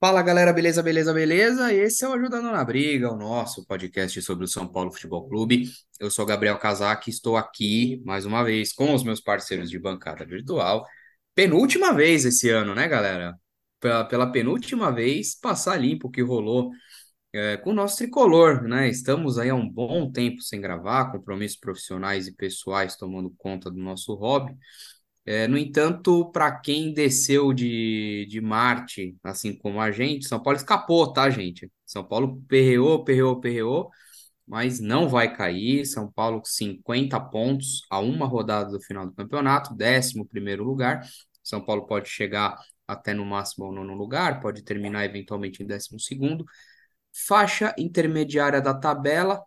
Fala galera, beleza, beleza, beleza? Esse é o Ajudando na Briga, o nosso podcast sobre o São Paulo Futebol Clube. Eu sou Gabriel Casac, estou aqui mais uma vez com os meus parceiros de bancada virtual. Penúltima vez esse ano, né, galera? Pela, pela penúltima vez, passar limpo o que rolou é, com o nosso tricolor, né? Estamos aí há um bom tempo sem gravar, compromissos profissionais e pessoais tomando conta do nosso hobby. É, no entanto, para quem desceu de, de Marte, assim como a gente, São Paulo escapou, tá, gente? São Paulo perreou, perreou, perreou, mas não vai cair. São Paulo com 50 pontos a uma rodada do final do campeonato, 11 primeiro lugar. São Paulo pode chegar até no máximo ao nono lugar, pode terminar eventualmente em décimo segundo. Faixa intermediária da tabela,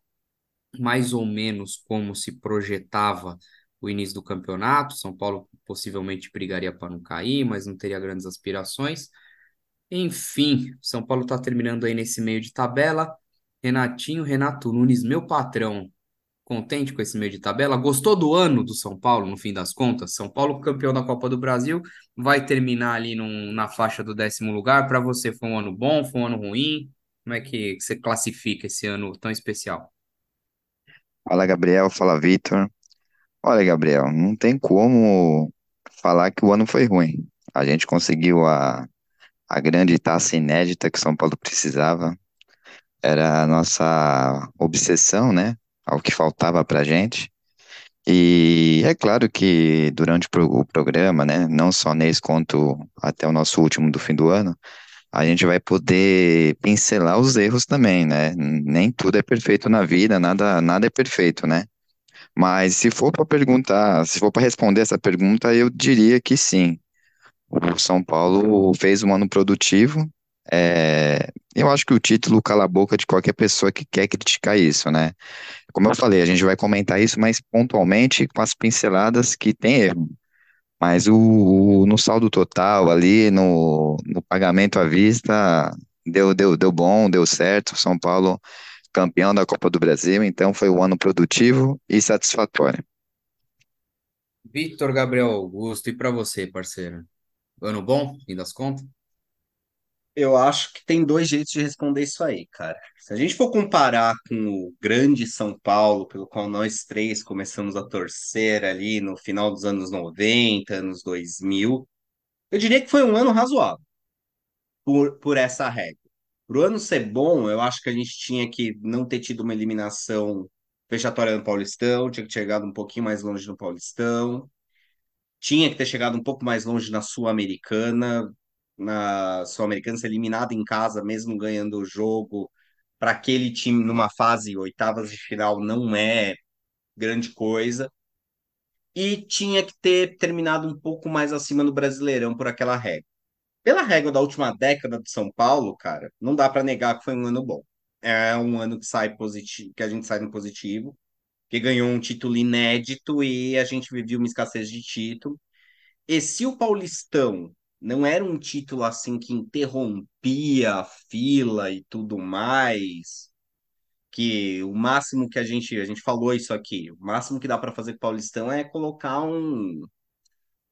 mais ou menos como se projetava o início do campeonato. São Paulo possivelmente brigaria para não cair, mas não teria grandes aspirações. Enfim, São Paulo está terminando aí nesse meio de tabela. Renatinho, Renato Nunes, meu patrão, contente com esse meio de tabela? Gostou do ano do São Paulo, no fim das contas? São Paulo campeão da Copa do Brasil, vai terminar ali num, na faixa do décimo lugar. Para você, foi um ano bom, foi um ano ruim? Como é que você classifica esse ano tão especial? Fala, Gabriel. Fala, Vitor. Olha, Gabriel, não tem como falar que o ano foi ruim. A gente conseguiu a, a grande taça inédita que São Paulo precisava. Era a nossa obsessão, né? Ao que faltava pra gente. E é claro que durante o programa, né? Não só nesse quanto até o nosso último do fim do ano, a gente vai poder pincelar os erros também, né? Nem tudo é perfeito na vida, nada, nada é perfeito, né? Mas se for para perguntar, se for para responder essa pergunta, eu diria que sim. O São Paulo fez um ano produtivo. É, eu acho que o título cala a boca de qualquer pessoa que quer criticar isso, né? Como eu falei, a gente vai comentar isso, mas pontualmente com as pinceladas que tem erro. Mas o, o- no saldo total ali, no, no pagamento à vista, deu, deu, deu bom, deu certo. São Paulo campeão da Copa do Brasil, então foi um ano produtivo e satisfatório. Victor Gabriel Augusto, e para você, parceiro? Ano bom, fim das contas? Eu acho que tem dois jeitos de responder isso aí, cara. Se a gente for comparar com o grande São Paulo, pelo qual nós três começamos a torcer ali no final dos anos 90, anos 2000, eu diria que foi um ano razoável por, por essa regra. Para o ano ser bom, eu acho que a gente tinha que não ter tido uma eliminação fechatória no Paulistão, tinha que ter chegado um pouquinho mais longe no Paulistão, tinha que ter chegado um pouco mais longe na Sul-Americana, na Sul-Americana ser eliminado em casa, mesmo ganhando o jogo, para aquele time numa fase oitavas de final não é grande coisa. E tinha que ter terminado um pouco mais acima no Brasileirão por aquela regra. Pela regra da última década de São Paulo, cara, não dá para negar que foi um ano bom. É um ano que sai positivo, que a gente sai no positivo, que ganhou um título inédito e a gente vivia uma escassez de título. E se o Paulistão não era um título assim que interrompia a fila e tudo mais, que o máximo que a gente, a gente falou isso aqui, o máximo que dá para fazer com o Paulistão é colocar um,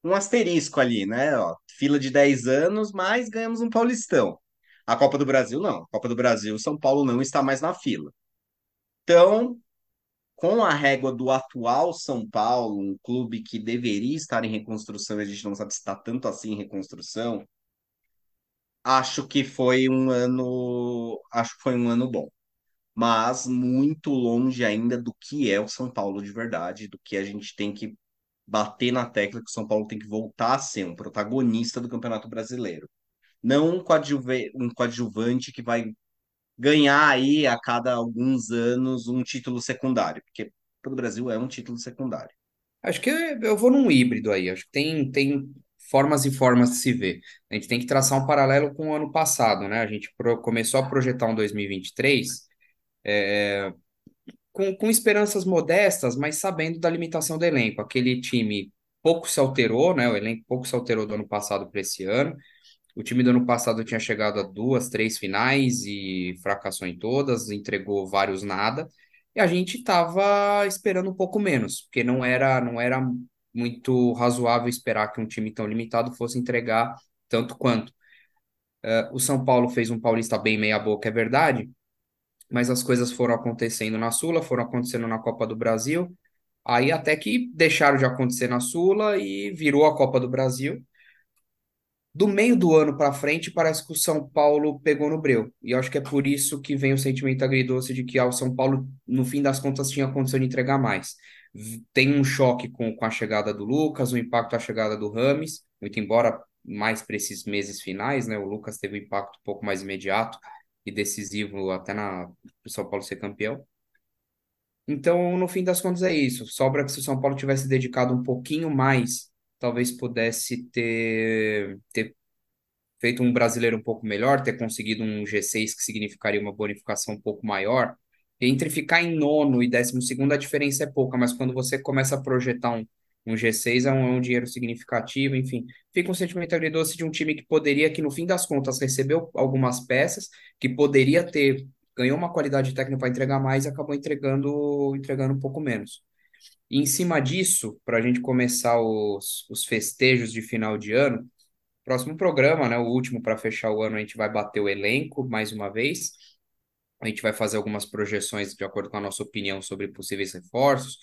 um asterisco ali, né? Ó, fila de 10 anos, mas ganhamos um Paulistão. A Copa do Brasil não. A Copa do Brasil, São Paulo não está mais na fila. Então, com a régua do atual São Paulo, um clube que deveria estar em reconstrução, a gente não sabe se está tanto assim em reconstrução, acho que foi um ano, acho que foi um ano bom, mas muito longe ainda do que é o São Paulo de verdade, do que a gente tem que bater na tecla que o São Paulo tem que voltar a ser um protagonista do Campeonato Brasileiro. Não um coadjuve- um coadjuvante que vai ganhar aí a cada alguns anos um título secundário, porque para o Brasil é um título secundário. Acho que eu vou num híbrido aí. Acho que tem, tem formas e formas de se ver. A gente tem que traçar um paralelo com o ano passado, né? A gente começou a projetar um 2023 com, com esperanças modestas, mas sabendo da limitação do elenco. Aquele time pouco se alterou, né? O elenco pouco se alterou do ano passado para esse ano. O time do ano passado tinha chegado a duas, três finais e fracassou em todas, entregou vários nada. E a gente estava esperando um pouco menos, porque não era, não era muito razoável esperar que um time tão limitado fosse entregar tanto quanto. O São Paulo fez um Paulista bem meia-boca, é verdade, mas as coisas foram acontecendo na Sula, foram acontecendo na Copa do Brasil, aí até que deixaram de acontecer na Sula e virou a Copa do Brasil. Do meio do ano para frente, parece que o São Paulo pegou no breu. E acho que é por isso que vem o sentimento agridoce de que ah, o São Paulo, no fim das contas, tinha condição de entregar mais. Tem um choque com, com a chegada do Lucas, o impacto da chegada do Rames, muito embora mais para esses meses finais, né? O Lucas teve um impacto um pouco mais imediato e decisivo até na o São Paulo ser campeão. Então, no fim das contas, é isso. Sobra que se o São Paulo tivesse dedicado um pouquinho mais, talvez pudesse ter, ter feito um brasileiro um pouco melhor, ter conseguido um G6 que significaria uma bonificação um pouco maior. Entre ficar em nono e décimo segundo, a diferença é pouca, mas quando você começa a projetar um, um G6, é um, é um dinheiro significativo, enfim. Fica um sentimento agridoce de um time que poderia, que no fim das contas, recebeu algumas peças, que poderia ter, ganhou uma qualidade técnica para entregar mais e acabou entregando, entregando um pouco menos. E em cima disso, para a gente começar os, os festejos de final de ano, Próximo programa, né? O último para fechar o ano, a gente vai bater o elenco mais uma vez. A gente vai fazer algumas projeções de acordo com a nossa opinião sobre possíveis reforços,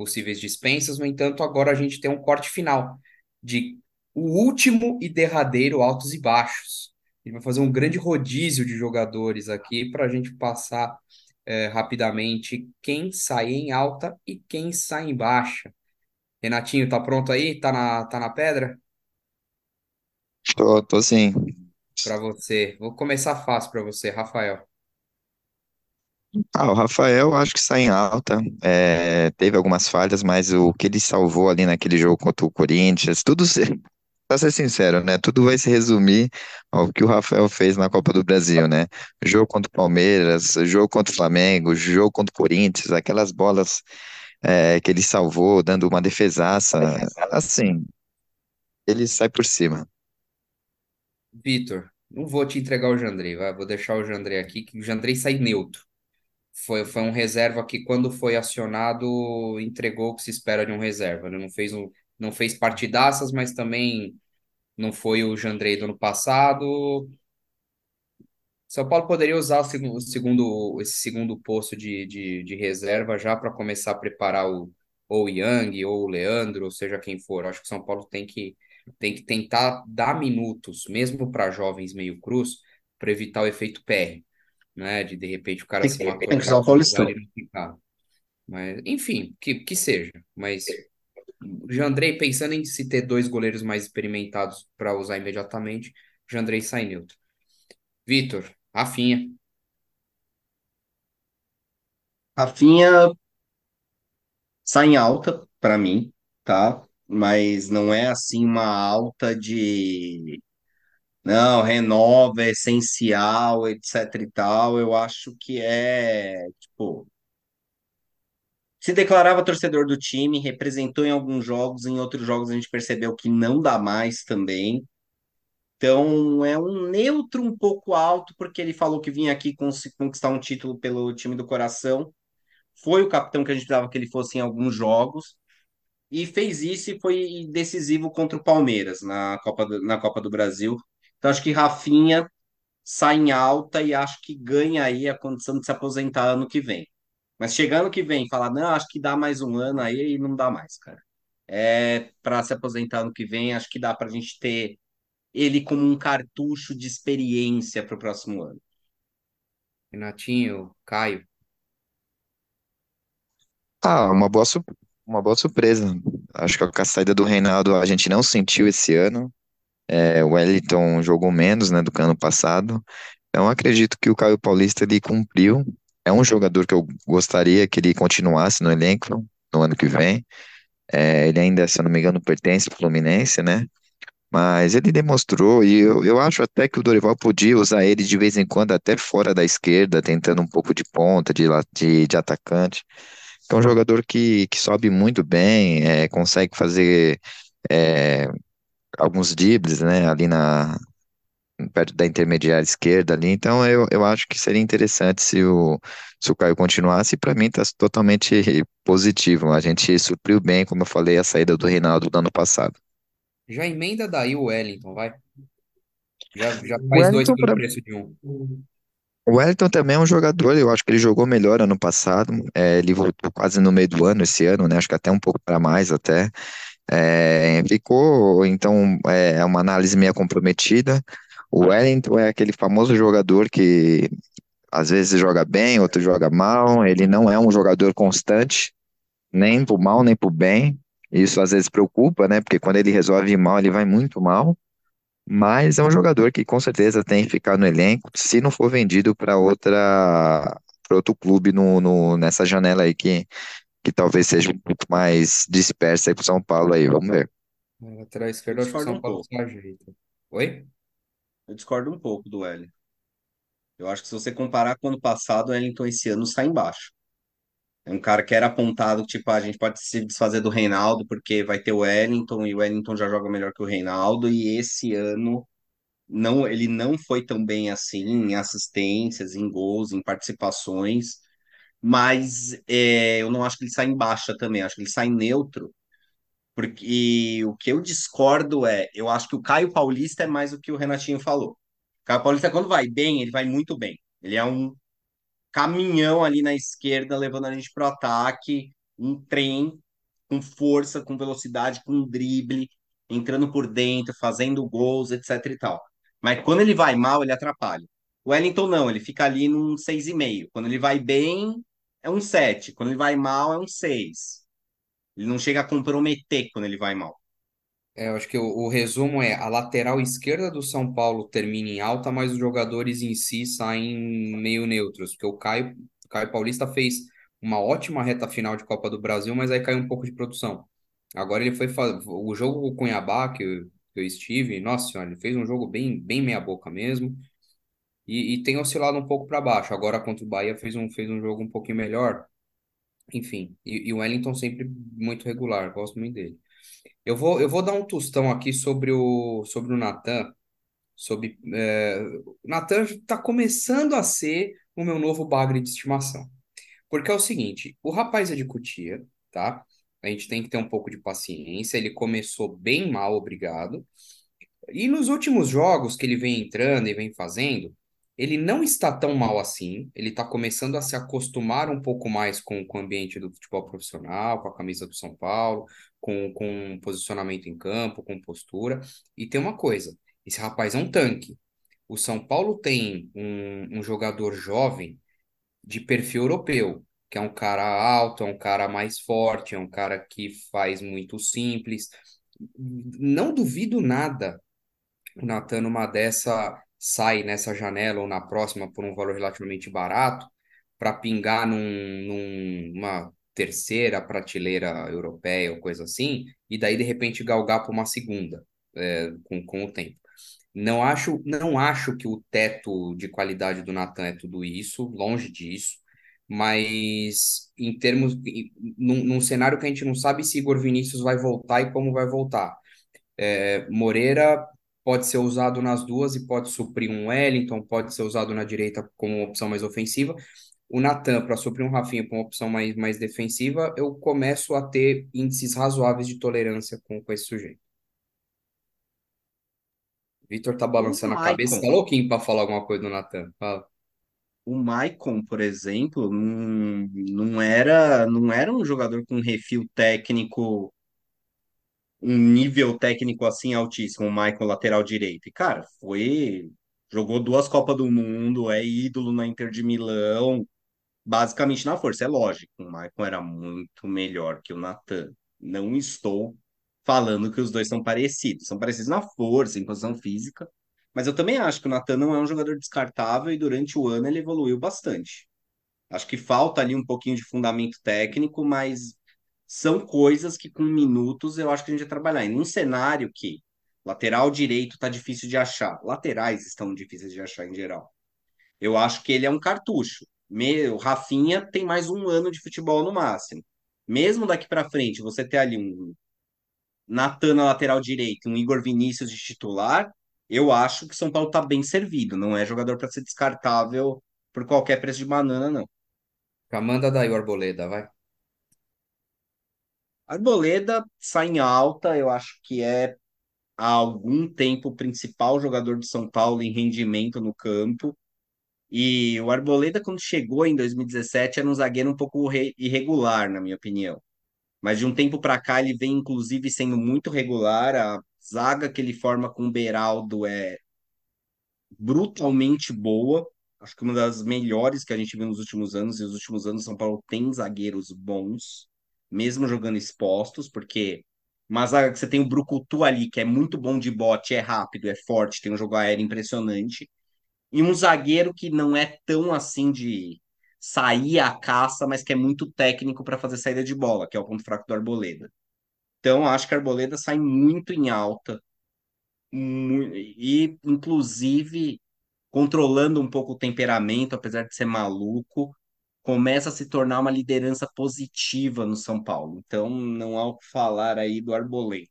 possíveis dispensas. No entanto, agora a gente tem um corte final de o último e derradeiro altos e baixos. Gente vai fazer um grande rodízio de jogadores aqui para a gente passar eh, rapidamente quem sai em alta e quem sai em baixa. Renatinho, tá pronto aí? Tá na, tá na pedra? Tô, tô sim. para você. Vou começar fácil para você, Rafael. Ah, o Rafael acho que sai em alta. É, teve algumas falhas, mas o que ele salvou ali naquele jogo contra o Corinthians, tudo, se- pra ser sincero, né? Tudo vai se resumir ao que o Rafael fez na Copa do Brasil, né? Jogo contra o Palmeiras, jogo contra o Flamengo, jogo contra o Corinthians, aquelas bolas é, que ele salvou, dando uma defesaça. Assim, ele sai por cima. Vitor, não vou te entregar o Jandrei, vai. Vou deixar o Jandrei aqui, que o Jandrei sai neutro. Foi, foi um reserva que, quando foi acionado, entregou o que se espera de um reserva. né? Não fez, um, não fez partidaças, mas também não foi o Jandrei do ano passado. São Paulo poderia usar o segundo, esse segundo posto de, de, de reserva já para começar a preparar o, ou o Yang, ou o Leandro, ou seja quem for. Acho que São Paulo tem que, tem que tentar dar minutos, mesmo para jovens meio cruz, para evitar o efeito PR, né? De de repente o cara Tem se matou tem em que usar o Paulistão. Mas, enfim, que, que seja. Mas o Jandrei, pensando em se ter dois goleiros mais experimentados para usar imediatamente, Jandrei sai neutro. Vitor, Rafinha. Rafinha sai em alta para mim, tá? Mas não é assim uma alta de não, renova, é essencial, etc e tal. Eu acho que é, tipo, se declarava torcedor do time, representou em alguns jogos, em outros jogos a gente percebeu que não dá mais também. Então é um neutro um pouco alto, porque ele falou que vinha aqui conquistar um título pelo time do coração. Foi o capitão que a gente precisava que ele fosse em alguns jogos. E fez isso e foi decisivo contra o Palmeiras na Copa do, na Copa do Brasil. Então acho que Rafinha sai em alta e acho que ganha aí a condição de se aposentar ano que vem. Mas chegando que vem, falar, não, acho que dá mais um ano aí e não dá mais, cara. É para se aposentar ano que vem, acho que dá para a gente ter ele como um cartucho de experiência para o próximo ano. Renatinho, Caio. Ah, uma boa, uma boa surpresa. Acho que com a saída do Reinaldo a gente não sentiu esse ano. É, o Wellington jogou menos, né, do que ano passado. Então acredito que o Caio Paulista ele cumpriu. É um jogador que eu gostaria que ele continuasse no elenco no ano que vem. É, ele ainda, se eu não me engano, pertence ao Fluminense, né? Mas ele demonstrou, e eu, eu acho até que o Dorival podia usar ele de vez em quando, até fora da esquerda, tentando um pouco de ponta, de, de, de atacante. É um jogador que, que sobe muito bem, é, consegue fazer é, alguns dribles, né, ali na, perto da intermediária esquerda ali. Então eu, eu acho que seria interessante se o, se o Caio continuasse, para mim está totalmente positivo. A gente supriu bem, como eu falei, a saída do Reinaldo do ano passado. Já emenda daí o Wellington, vai. Já, já O faz dois pelo pra... preço de um. o Wellington também é um jogador, eu acho que ele jogou melhor ano passado. É, ele voltou quase no meio do ano esse ano, né? Acho que até um pouco para mais até. É, ficou, então, é é uma análise meio comprometida. O Wellington é aquele famoso jogador que às vezes joga bem, outro joga mal. Ele não é um jogador constante, nem pro mal, nem pro bem. Isso às vezes preocupa, né? Porque quando ele resolve ir mal, ele vai muito mal. Mas é um jogador que com certeza tem que ficar no elenco, se não for vendido para outra, para outro clube no, no- nessa janela aí que, que talvez seja um pouco mais dispersa aí pro São Paulo aí. Vamos ver. Lateral Eu esquerda, acho que o São um Paulo pouco. se ajeita. Oi? Eu discordo um pouco do Wellington. Eu acho que se você comparar com o ano passado, o Wellington esse ano está embaixo. É um cara que era apontado, tipo, "Ah, a gente pode se desfazer do Reinaldo porque vai ter o Wellington e o Wellington já joga melhor que o Reinaldo e esse ano não, ele não foi tão bem assim em assistências, em gols, em participações, mas é, eu não acho que ele sai em baixa também, acho que ele sai neutro, porque o que eu discordo é, eu acho que o Caio Paulista é mais o que o Renatinho falou. O Caio Paulista, quando vai bem, ele vai muito bem. Ele é um caminhão ali na esquerda, levando a gente pro ataque, um trem com força, com velocidade, com drible, entrando por dentro, fazendo gols, etc e tal. Mas quando ele vai mal, ele atrapalha. O Wellington não, ele fica ali num 6,5. Quando ele vai bem, é um 7. Quando ele vai mal, é um 6. Ele não chega a comprometer quando ele vai mal. É, eu acho que o, o resumo é a lateral esquerda do São Paulo termina em alta, mas os jogadores em si saem meio neutros, porque o Caio, o Caio Paulista fez uma ótima reta final de Copa do Brasil, mas aí caiu um pouco de produção. Agora ele foi fa- o jogo com o Cuiabá que eu, que eu estive, nossa senhora, ele fez um jogo bem bem meia boca mesmo e, e tem oscilado um pouco para baixo. Agora contra o Bahia fez um fez um jogo um pouquinho melhor, enfim. E, e o Wellington sempre muito regular, gosto muito dele. Eu vou, eu vou dar um tostão aqui sobre o, sobre o Natan. Sobre, é, o Natan está começando a ser o meu novo bagre de estimação. Porque é o seguinte, o rapaz é de Cotia, tá? A gente tem que ter um pouco de paciência. Ele começou bem mal, obrigado. E nos últimos jogos que ele vem entrando e vem fazendo, ele não está tão mal assim. Ele está começando a se acostumar um pouco mais com, com o ambiente do futebol profissional, com a camisa do São Paulo, com, com posicionamento em campo, com postura. E tem uma coisa: esse rapaz é um tanque. O São Paulo tem um, um jogador jovem de perfil europeu, que é um cara alto, é um cara mais forte, é um cara que faz muito simples. Não duvido nada o Natan, numa dessa, sai nessa janela ou na próxima por um valor relativamente barato, para pingar num, numa terceira prateleira europeia ou coisa assim, e daí de repente galgar para uma segunda, é, com, com o tempo. Não acho, não acho que o teto de qualidade do Natan é tudo isso, longe disso, mas em termos, num, num cenário que a gente não sabe se Igor Vinícius vai voltar e como vai voltar. É, Moreira pode ser usado nas duas e pode suprir um Wellington, pode ser usado na direita como opção mais ofensiva. O Natan, para suprir um Rafinha com uma opção mais, mais defensiva, eu começo a ter índices razoáveis de tolerância com, com esse sujeito. Vitor tá balançando a cabeça, tá louquinho para falar alguma coisa do Natan. Fala. o Maicon, por exemplo, não, não era, não era um jogador com refil técnico um nível técnico assim altíssimo, o Michael lateral direito. E, cara, foi. Jogou duas Copas do Mundo, é ídolo na Inter de Milão, basicamente na força. É lógico, o Michael era muito melhor que o Nathan. Não estou falando que os dois são parecidos. São parecidos na força, em posição física. Mas eu também acho que o Nathan não é um jogador descartável e durante o ano ele evoluiu bastante. Acho que falta ali um pouquinho de fundamento técnico, mas são coisas que com minutos eu acho que a gente vai trabalhar. Em um cenário que lateral direito tá difícil de achar, laterais estão difíceis de achar em geral. Eu acho que ele é um cartucho. Me- O Rafinha tem mais um ano de futebol no máximo. Mesmo daqui para frente, você ter ali um Natan na lateral direito, um Igor Vinícius de titular, eu acho que o São Paulo tá bem servido. Não é jogador para ser descartável por qualquer preço de banana, não. Já manda daí o Arboleda, vai. Arboleda sai em alta, eu acho que é há algum tempo o principal jogador de São Paulo em rendimento no campo. E o Arboleda, quando chegou em 2017, era um zagueiro um pouco re- irregular, na minha opinião. Mas de um tempo para cá ele vem, inclusive, sendo muito regular. A zaga que ele forma com o Beraldo é brutalmente boa. Acho que uma das melhores que a gente viu nos últimos anos. E os últimos anos, São Paulo tem zagueiros bons, mesmo jogando expostos, porque uma zaga que você tem o Brucutu ali, que é muito bom de bote, é rápido, é forte, tem um jogo aéreo impressionante. E um zagueiro que não é tão assim de sair à caça, mas que é muito técnico para fazer saída de bola, que é o ponto fraco do Arboleda. Então, acho que a Arboleda sai muito em alta e, inclusive, controlando um pouco o temperamento, apesar de ser maluco, começa a se tornar uma liderança positiva no São Paulo. Então, não há o que falar aí do Arboleda.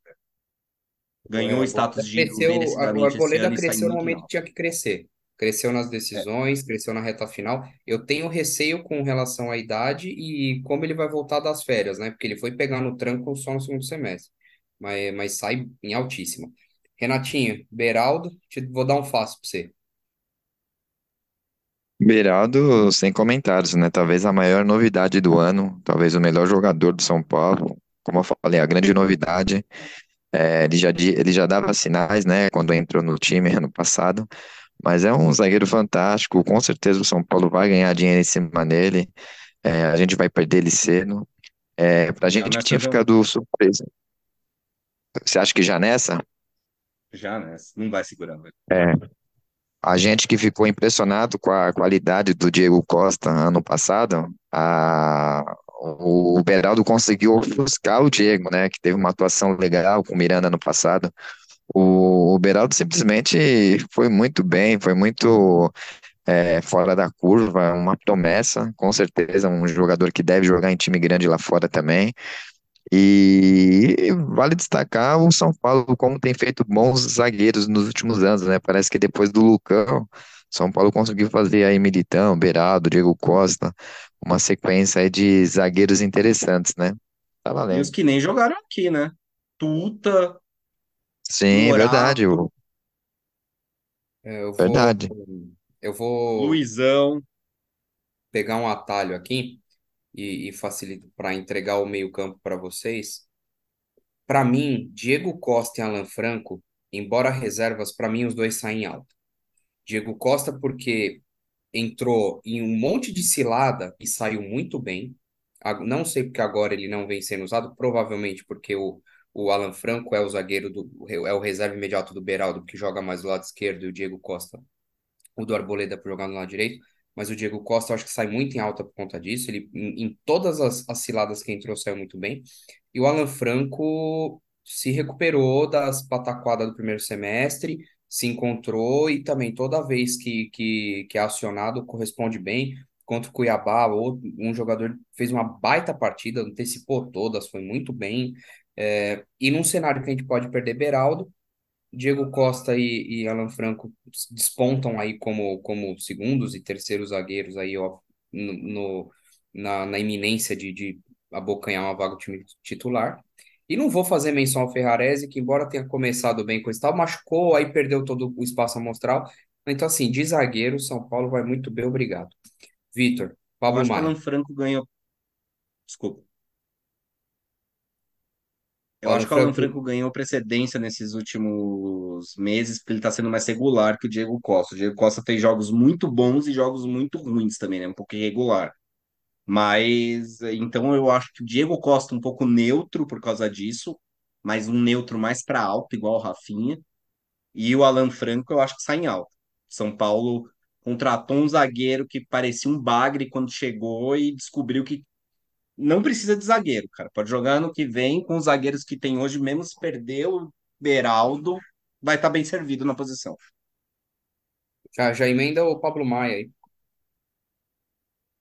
É, Ganhou O o status de cresceu, o Arboleda cresceu no momento que tinha que crescer. Cresceu nas É, decisões, cresceu na reta final. Eu tenho receio com relação à idade e como ele vai voltar das férias, né? Porque ele foi pegar no tranco só no segundo semestre. Mas, mas sai em altíssima. Renatinho, Beraldo, te- vou dar um fácil para você. Beraldo, sem comentários, né? Talvez a maior novidade do ano, talvez o melhor jogador do São Paulo. Como eu falei, a grande novidade. É, ele já, ele já dava sinais, né, quando entrou no time ano passado, mas é um zagueiro fantástico. Com certeza o São Paulo vai ganhar dinheiro em cima dele. É, a gente vai perder ele cedo. É, pra gente que nessa tinha ficado surpreso. Você acha que já nessa? já né? Não vai segurar, velho. É, a gente que ficou impressionado com a qualidade do Diego Costa ano passado, a, o Beraldo conseguiu ofuscar o Diego, né, que teve uma atuação legal com o Miranda no passado. O, o Beraldo simplesmente foi muito bem, foi muito é, fora da curva, uma promessa, com certeza, um jogador que deve jogar em time grande lá fora também. E vale destacar o São Paulo como tem feito bons zagueiros nos últimos anos, né? Parece que depois do Lucão, São Paulo conseguiu fazer aí Militão, Beraldo, Diego Costa, uma sequência aí de zagueiros interessantes, né? Tá E os valendo. que nem jogaram aqui, né? Tuta, Sim, verdade, Morato, o- É, Eu vou, verdade. eu vou Luizão. pegar um atalho aqui e, e facilito para entregar o meio-campo para vocês. Para mim, Diego Costa e Alan Franco, embora reservas, para mim os dois saem alto. Diego Costa porque entrou em um monte de cilada e saiu muito bem. Não sei porque agora ele não vem sendo usado, provavelmente porque o, o Alan Franco é o zagueiro do, é o reserva imediato do Beraldo, que joga mais do lado esquerdo, e o Diego Costa, o do Arboleda por jogar no lado direito. Mas o Diego Costa acho que sai muito em alta por conta disso. Ele, em, em todas as, as ciladas que entrou, saiu muito bem. E o Alan Franco se recuperou das pataquadas do primeiro semestre, se encontrou e também toda vez que, que, que é acionado corresponde bem. Contra o Cuiabá, outro, um jogador fez uma baita partida, antecipou todas, foi muito bem. É, e num cenário que a gente pode perder Beraldo, Diego Costa e, e Alan Franco despontam aí como, como segundos e terceiros zagueiros aí, ó, no, no- na, na iminência de, de abocanhar uma vaga do time titular. E não vou fazer menção ao Ferrarese, que embora tenha começado bem com esse tal, machucou, aí perdeu todo o espaço amostral. Então, assim, de zagueiro, São Paulo vai muito bem, obrigado. Vitor, Pablo acho que o Maia. Alan Franco ganhou. Desculpa. Eu Alan acho que o Alan Franco, Franco ganhou precedência nesses últimos meses, porque ele está sendo mais regular que o Diego Costa. O Diego Costa fez jogos muito bons e jogos muito ruins também, né? Um pouco irregular. Mas então eu acho que o Diego Costa um pouco neutro por causa disso, mas um neutro mais para alto, igual o Rafinha. E o Alan Franco eu acho que sai em alta. São Paulo contratou um zagueiro que parecia um bagre quando chegou e descobriu que não precisa de zagueiro, cara. Pode jogar ano que vem com os zagueiros que tem hoje, mesmo se perder o Beraldo, vai estar bem servido na posição. já, já emenda o Pablo Maia aí.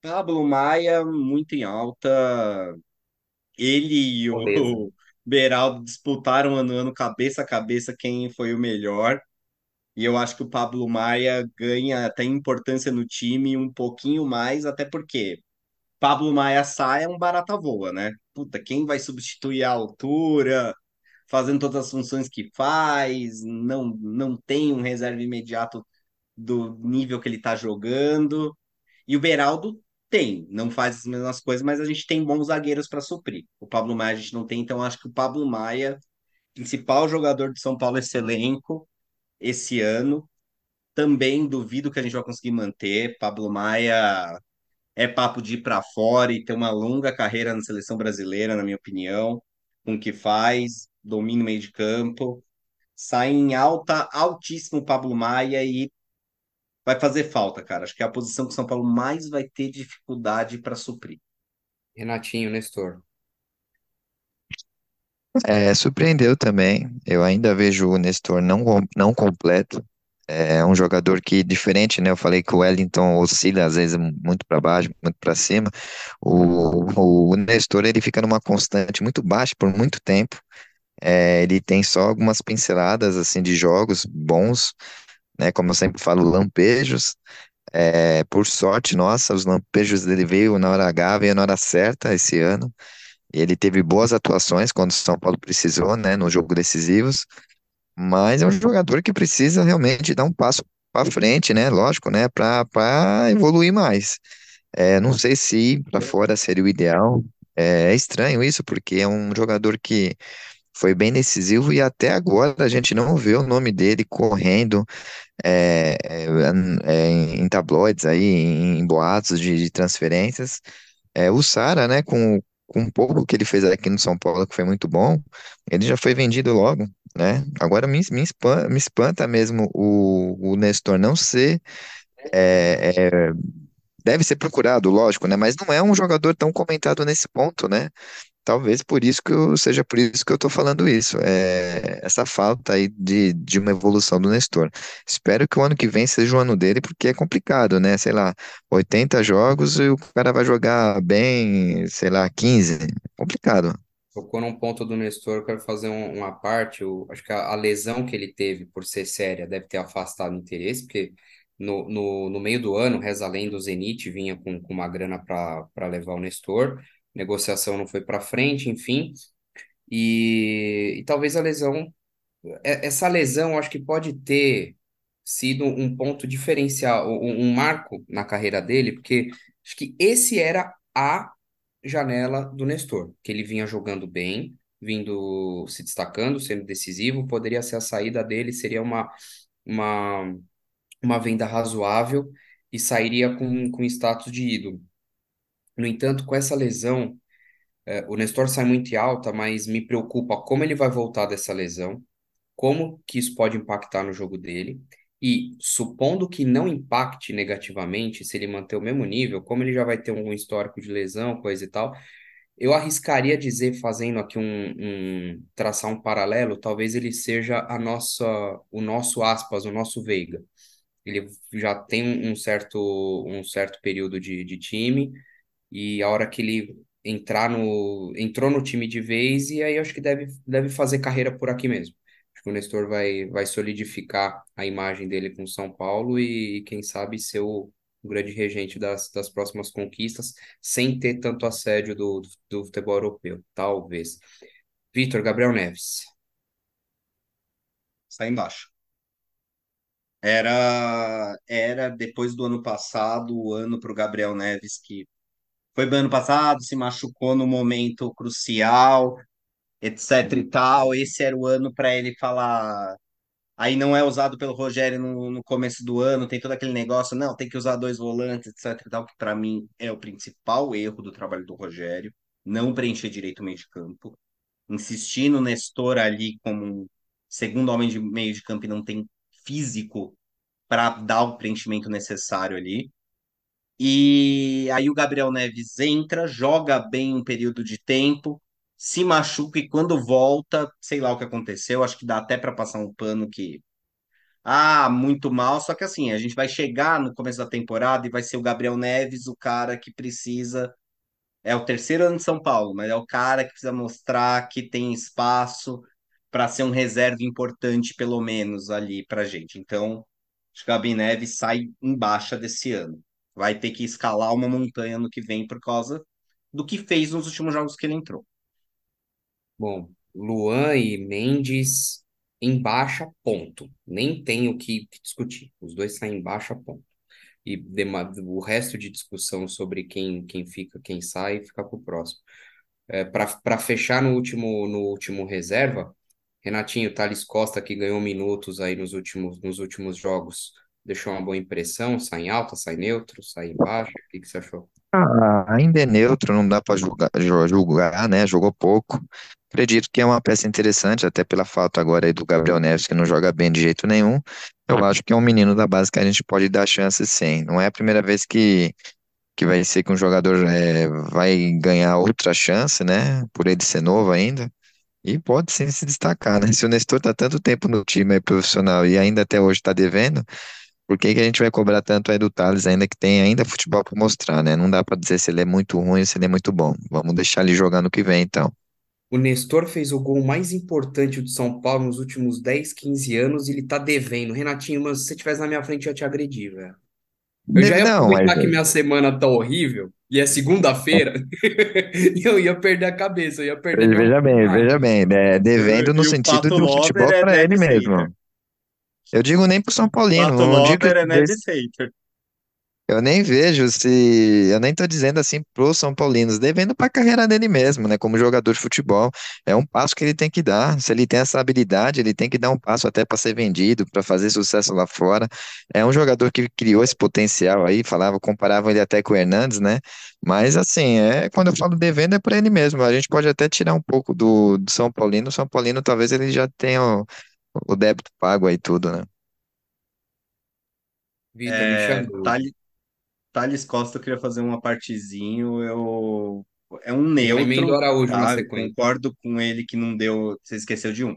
Pablo Maia, muito em alta. Ele e Beleza. o Beraldo disputaram ano a ano cabeça a cabeça quem foi o melhor. E eu acho que o Pablo Maia ganha até importância no time um pouquinho mais, até porque Pablo Maia sai é um barata voa, né? Puta, quem vai substituir a altura? fazendo todas as funções que faz, não, não tem um reserva imediato do nível que ele está jogando. E o Beraldo tem, não faz as mesmas coisas, mas a gente tem bons zagueiros para suprir. O Pablo Maia a gente não tem, então acho que o Pablo Maia, principal jogador de São Paulo esse elenco, esse ano. Também duvido que a gente vai conseguir manter. Pablo Maia é papo de ir para fora e ter uma longa carreira na seleção brasileira, na minha opinião, com o que faz, domina o meio de campo, sai em alta, altíssimo Pablo Maia e vai fazer falta, cara. Acho que é a posição que o São Paulo mais vai ter dificuldade para suprir. Renatinho, Nestor. É, surpreendeu também. Eu ainda vejo o Nestor não, não completo. É um jogador que, diferente, né? Eu falei que o Wellington oscila às vezes muito para baixo, muito para cima. O, o Nestor ele fica numa constante muito baixa por muito tempo. É, ele tem só algumas pinceladas assim de jogos bons, né? Como eu sempre falo, lampejos. É, por sorte, nossa, os lampejos dele veio na hora H, veio na hora certa esse ano. Ele teve boas atuações quando o São Paulo precisou, né, no jogo decisivos, mas é um jogador que precisa realmente dar um passo para frente, né, lógico, né, para evoluir mais. É, não sei se ir para fora seria o ideal. É, é estranho isso, porque é um jogador que foi bem decisivo e até agora a gente não vê o nome dele correndo é, é, é, em tabloides aí, em, em boatos de, de transferências. É, o Sara, né, com, com um pouco que ele fez aqui no São Paulo, que foi muito bom, ele já foi vendido logo, né? Agora me, me, espanta, me espanta mesmo o, o Nestor não ser. é, é, deve ser procurado, lógico, né? Mas não é um jogador tão comentado nesse ponto, né? Talvez por isso que eu, seja por isso que eu tô falando isso, é, essa falta aí de, de uma evolução do Nestor. Espero que o ano que vem seja o ano dele, porque é complicado, né? Sei lá, 80 jogos e o cara vai jogar bem, sei lá, 15. Complicado. Tocou num ponto do Nestor, quero fazer um, uma parte. Eu, acho que a, a lesão que ele teve por ser séria deve ter afastado o interesse, porque no, no, no meio do ano, reza a lenda, o Zenit vinha com, com uma grana para levar o Nestor, negociação não foi para frente, enfim, e, e talvez a lesão, é- essa lesão acho que pode ter sido um ponto diferencial, um, um marco na carreira dele, porque acho que esse era a janela do Nestor, que ele vinha jogando bem, vindo se destacando, sendo decisivo, poderia ser a saída dele, seria uma, uma, uma venda razoável e sairia com, com status de ídolo. No entanto, com essa lesão, eh, o Nestor sai muito em alta, mas me preocupa como ele vai voltar dessa lesão, como que isso pode impactar no jogo dele. E supondo que não impacte negativamente, se ele manter o mesmo nível, como ele já vai ter um histórico de lesão, coisa e tal, eu arriscaria dizer, fazendo aqui um, um traçar um paralelo, talvez ele seja a nossa, o nosso aspas, o nosso Veiga. Ele já tem um um certo, um certo período de, de time, e a hora que ele entrar no, entrou no time de vez, e aí acho que deve, deve fazer carreira por aqui mesmo. Acho que o Nestor vai, vai solidificar a imagem dele com São Paulo e, quem sabe, ser o, o grande regente das, das próximas conquistas, sem ter tanto assédio do, do futebol europeu, talvez. Vitor, Gabriel Neves. Sai embaixo. Era, era depois do ano passado, o ano para o Gabriel Neves, que foi do ano passado, se machucou no momento crucial, etc e tal. Esse era o ano para ele falar. Aí não é usado pelo Rogério no, no começo do ano, tem todo aquele negócio, não, tem que usar dois volantes, etc e tal, que para mim é o principal erro do trabalho do Rogério, não preencher direito o meio de campo. Insistir no Nestor ali como um segundo homem de meio de campo e não tem físico para dar o preenchimento necessário ali. E aí o Gabriel Neves entra, joga bem um período de tempo, se machuca e quando volta, sei lá o que aconteceu, acho que dá até para passar um pano que ah, muito mal, só que assim, a gente vai chegar no começo da temporada e vai ser o Gabriel Neves, o cara que precisa é o terceiro ano de São Paulo, mas é o cara que precisa mostrar que tem espaço para ser um reserva importante, pelo menos, ali para gente. Então, acho que o Gabi Neves sai em baixa desse ano. Vai ter que escalar uma montanha no que vem por causa do que fez nos últimos jogos que ele entrou. Bom, Luan e Mendes em baixa, ponto. Nem tem o que, discutir. Os dois saem em baixa, ponto. E o resto de discussão sobre quem, quem fica, quem sai, fica para o próximo. É, para fechar no último, no último reserva, Renatinho, Thales Costa, que ganhou minutos aí nos últimos, nos últimos jogos, deixou uma boa impressão, sai em alta, sai neutro, sai em baixa, o que que você achou? Ah, ainda é neutro, não dá para julgar, ju- julgar, né? Jogou pouco. Acredito que é uma peça interessante, até pela falta agora aí do Gabriel Neves, que não joga bem de jeito nenhum. Eu acho que é um menino da base que a gente pode dar chance sim. Não é a primeira vez que, que vai ser que um jogador é, vai ganhar outra chance, né? Por ele ser novo ainda. E pode sim se destacar, né? Se o Nestor tá tanto tempo no time profissional e ainda até hoje tá devendo, por que que a gente vai cobrar tanto aí do Thales, ainda que tem ainda futebol para mostrar, né? Não dá para dizer se ele é muito ruim ou se ele é muito bom. Vamos deixar ele jogar no que vem, então. O Nestor fez o gol mais importante do São Paulo nos últimos 10, 15 anos e ele tá devendo. Renatinho, mas se você estivesse na minha frente, eu ia te agredir, velho. Eu já ia Não, mas aproveitar que minha semana tá horrível e é segunda-feira, e eu ia perder a cabeça, eu ia perder veja bem, veja bem, é, devendo no E sentido do futebol é para ele mesmo. hater. Eu digo nem pro São Paulino, Pato não digo Lover é Neves hater. Eu nem vejo se. Eu nem tô dizendo assim pro São Paulinos, devendo pra carreira dele mesmo, né? Como jogador de futebol. É um passo que ele tem que dar. Se ele tem essa habilidade, ele tem que dar um passo até para ser vendido, para fazer sucesso lá fora. É um jogador que criou esse potencial aí, falava, comparavam ele até com o Hernandes, né? Mas assim, é quando eu falo devendo é para ele mesmo. A gente pode até tirar um pouco do, do São Paulino. O São Paulino talvez ele já tenha o, débito pago aí tudo, né? Vitor, me É, chamou. Thales, Thales Costa, eu queria fazer uma partezinho. Eu... É um Já emendo o neutro, Araújo na tá? sequência. Concordo com ele que não deu. Você esqueceu de um.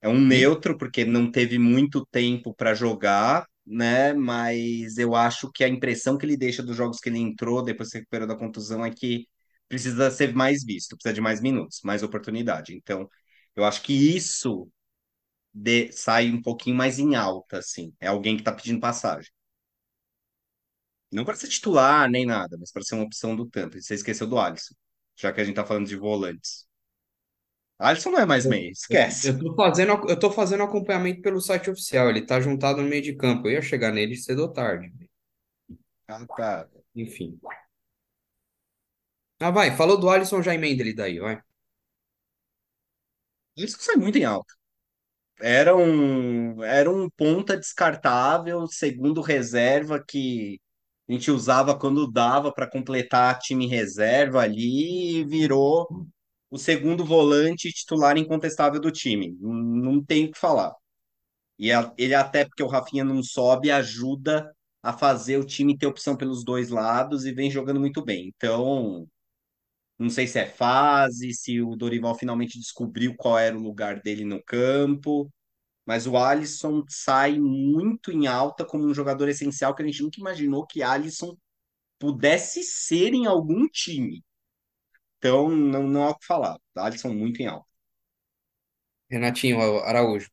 É um Hum? neutro, porque não teve muito tempo para jogar, né? Mas eu acho que a impressão que ele deixa dos jogos que ele entrou depois que se recuperou da contusão é que precisa ser mais visto, precisa de mais minutos, mais oportunidade. Então, eu acho que isso de- sai um pouquinho mais em alta, assim. É alguém que tá pedindo passagem. Não para ser titular nem nada, mas para ser uma opção do tanto. Você esqueceu do Alisson, já que a gente tá falando de volantes. Alisson não é mais Eu, meio, eu, esquece. eu tô fazendo, eu tô fazendo acompanhamento pelo site oficial. Ele tá juntado no meio de campo. Eu ia chegar nele cedo ou tarde. Ah, tá. Enfim. Ah, vai. Falou do Alisson, já emenda ele daí, vai. Alisson sai muito em alta. Era um, era um ponta descartável, segundo reserva, que a gente usava quando dava para completar time reserva ali e virou o segundo volante titular incontestável do time. Não, tem o que falar. E ele até porque o Rafinha não sobe, ajuda a fazer o time ter opção pelos dois lados e vem jogando muito bem. Então, não sei se é fase, se o Dorival finalmente descobriu qual era o lugar dele no campo. Mas o Alisson sai muito em alta como um jogador essencial que a gente nunca imaginou que Alisson pudesse ser em algum time. Então, não, não há o que falar. Alisson muito em alta. Renatinho Araújo.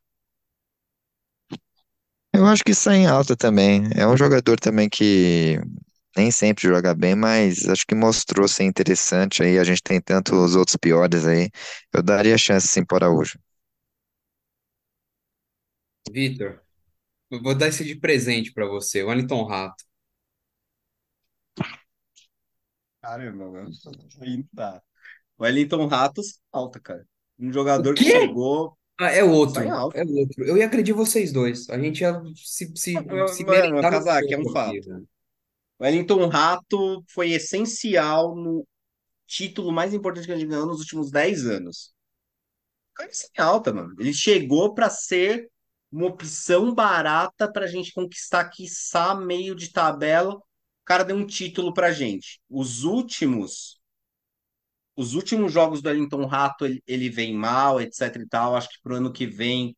Eu acho que sai em alta também. É um jogador também que nem sempre joga bem, mas acho que mostrou ser interessante aí. A gente tem tantos outros piores aí. Eu daria chance sim para Araújo. Vitor, eu vou dar esse de presente pra você. Wellington Rato. Caramba, mano. Aí não dá. O Wellington Ratos, alta, cara. Um O jogador que chegou, Ah, é outro. alta. É outro. Eu ia agredir vocês dois. A gente ia se, se, se Mano, Casaque, é um soco aqui, fato. Wellington Rato foi essencial no título mais importante que a gente ganhou nos últimos 10 anos. Cara, é alta, mano. Ele chegou para ser uma opção barata para a gente conquistar, quiçá, meio de tabela. O cara deu um título pra gente. Os últimos, os últimos jogos do Wellington Rato, ele, ele vem mal, etc e tal. Acho que pro ano que vem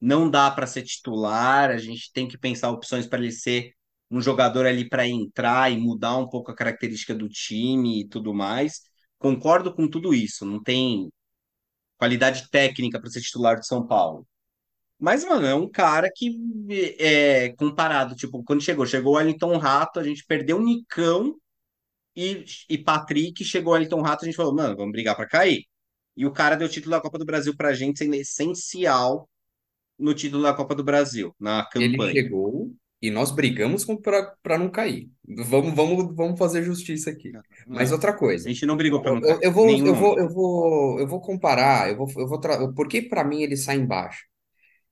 não dá para ser titular. A gente tem que pensar opções para ele ser um jogador ali para entrar e mudar um pouco a característica do time e tudo mais. Concordo com tudo isso. Não tem qualidade técnica para ser titular de São Paulo. Mas, mano, é um cara que é comparado, tipo, quando chegou, chegou o Wellington Rato, a gente perdeu o Nicão e, e Patrick, chegou o Wellington Rato, a gente falou, mano, vamos brigar para cair. E o cara deu o título da Copa do Brasil pra gente, sendo essencial no título da Copa do Brasil, na Ele campanha. chegou e nós brigamos para não cair. Vamos, vamos, vamos fazer justiça aqui. Mas Não, outra a coisa, gente não brigou pra não eu, cair. eu Em vou, nenhum eu vou, eu vou, eu vou comparar, eu vou, eu vou tra... Por que para mim ele sai embaixo?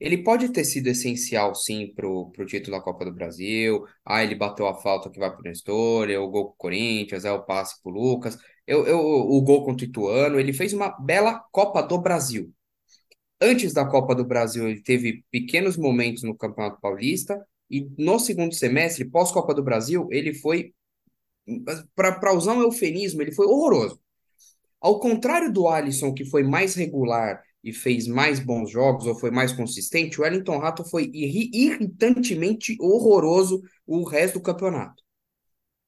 Ele pode ter sido essencial, sim, pro, pro título da Copa do Brasil. Ah, ele bateu a falta que vai pro Nestor, é o gol com o Corinthians, é o passe pro Lucas, eu, eu, o gol contra o Ituano. Ele fez uma bela Copa do Brasil. Antes da Copa do Brasil, ele teve pequenos momentos no Campeonato Paulista. E no segundo semestre, pós-Copa do Brasil, ele foi, para usar um eufemismo, ele foi horroroso. Ao contrário do Alisson, que foi mais regular e fez mais bons jogos, ou foi mais consistente, o Wellington Rato foi irri irritantemente horroroso o resto do campeonato.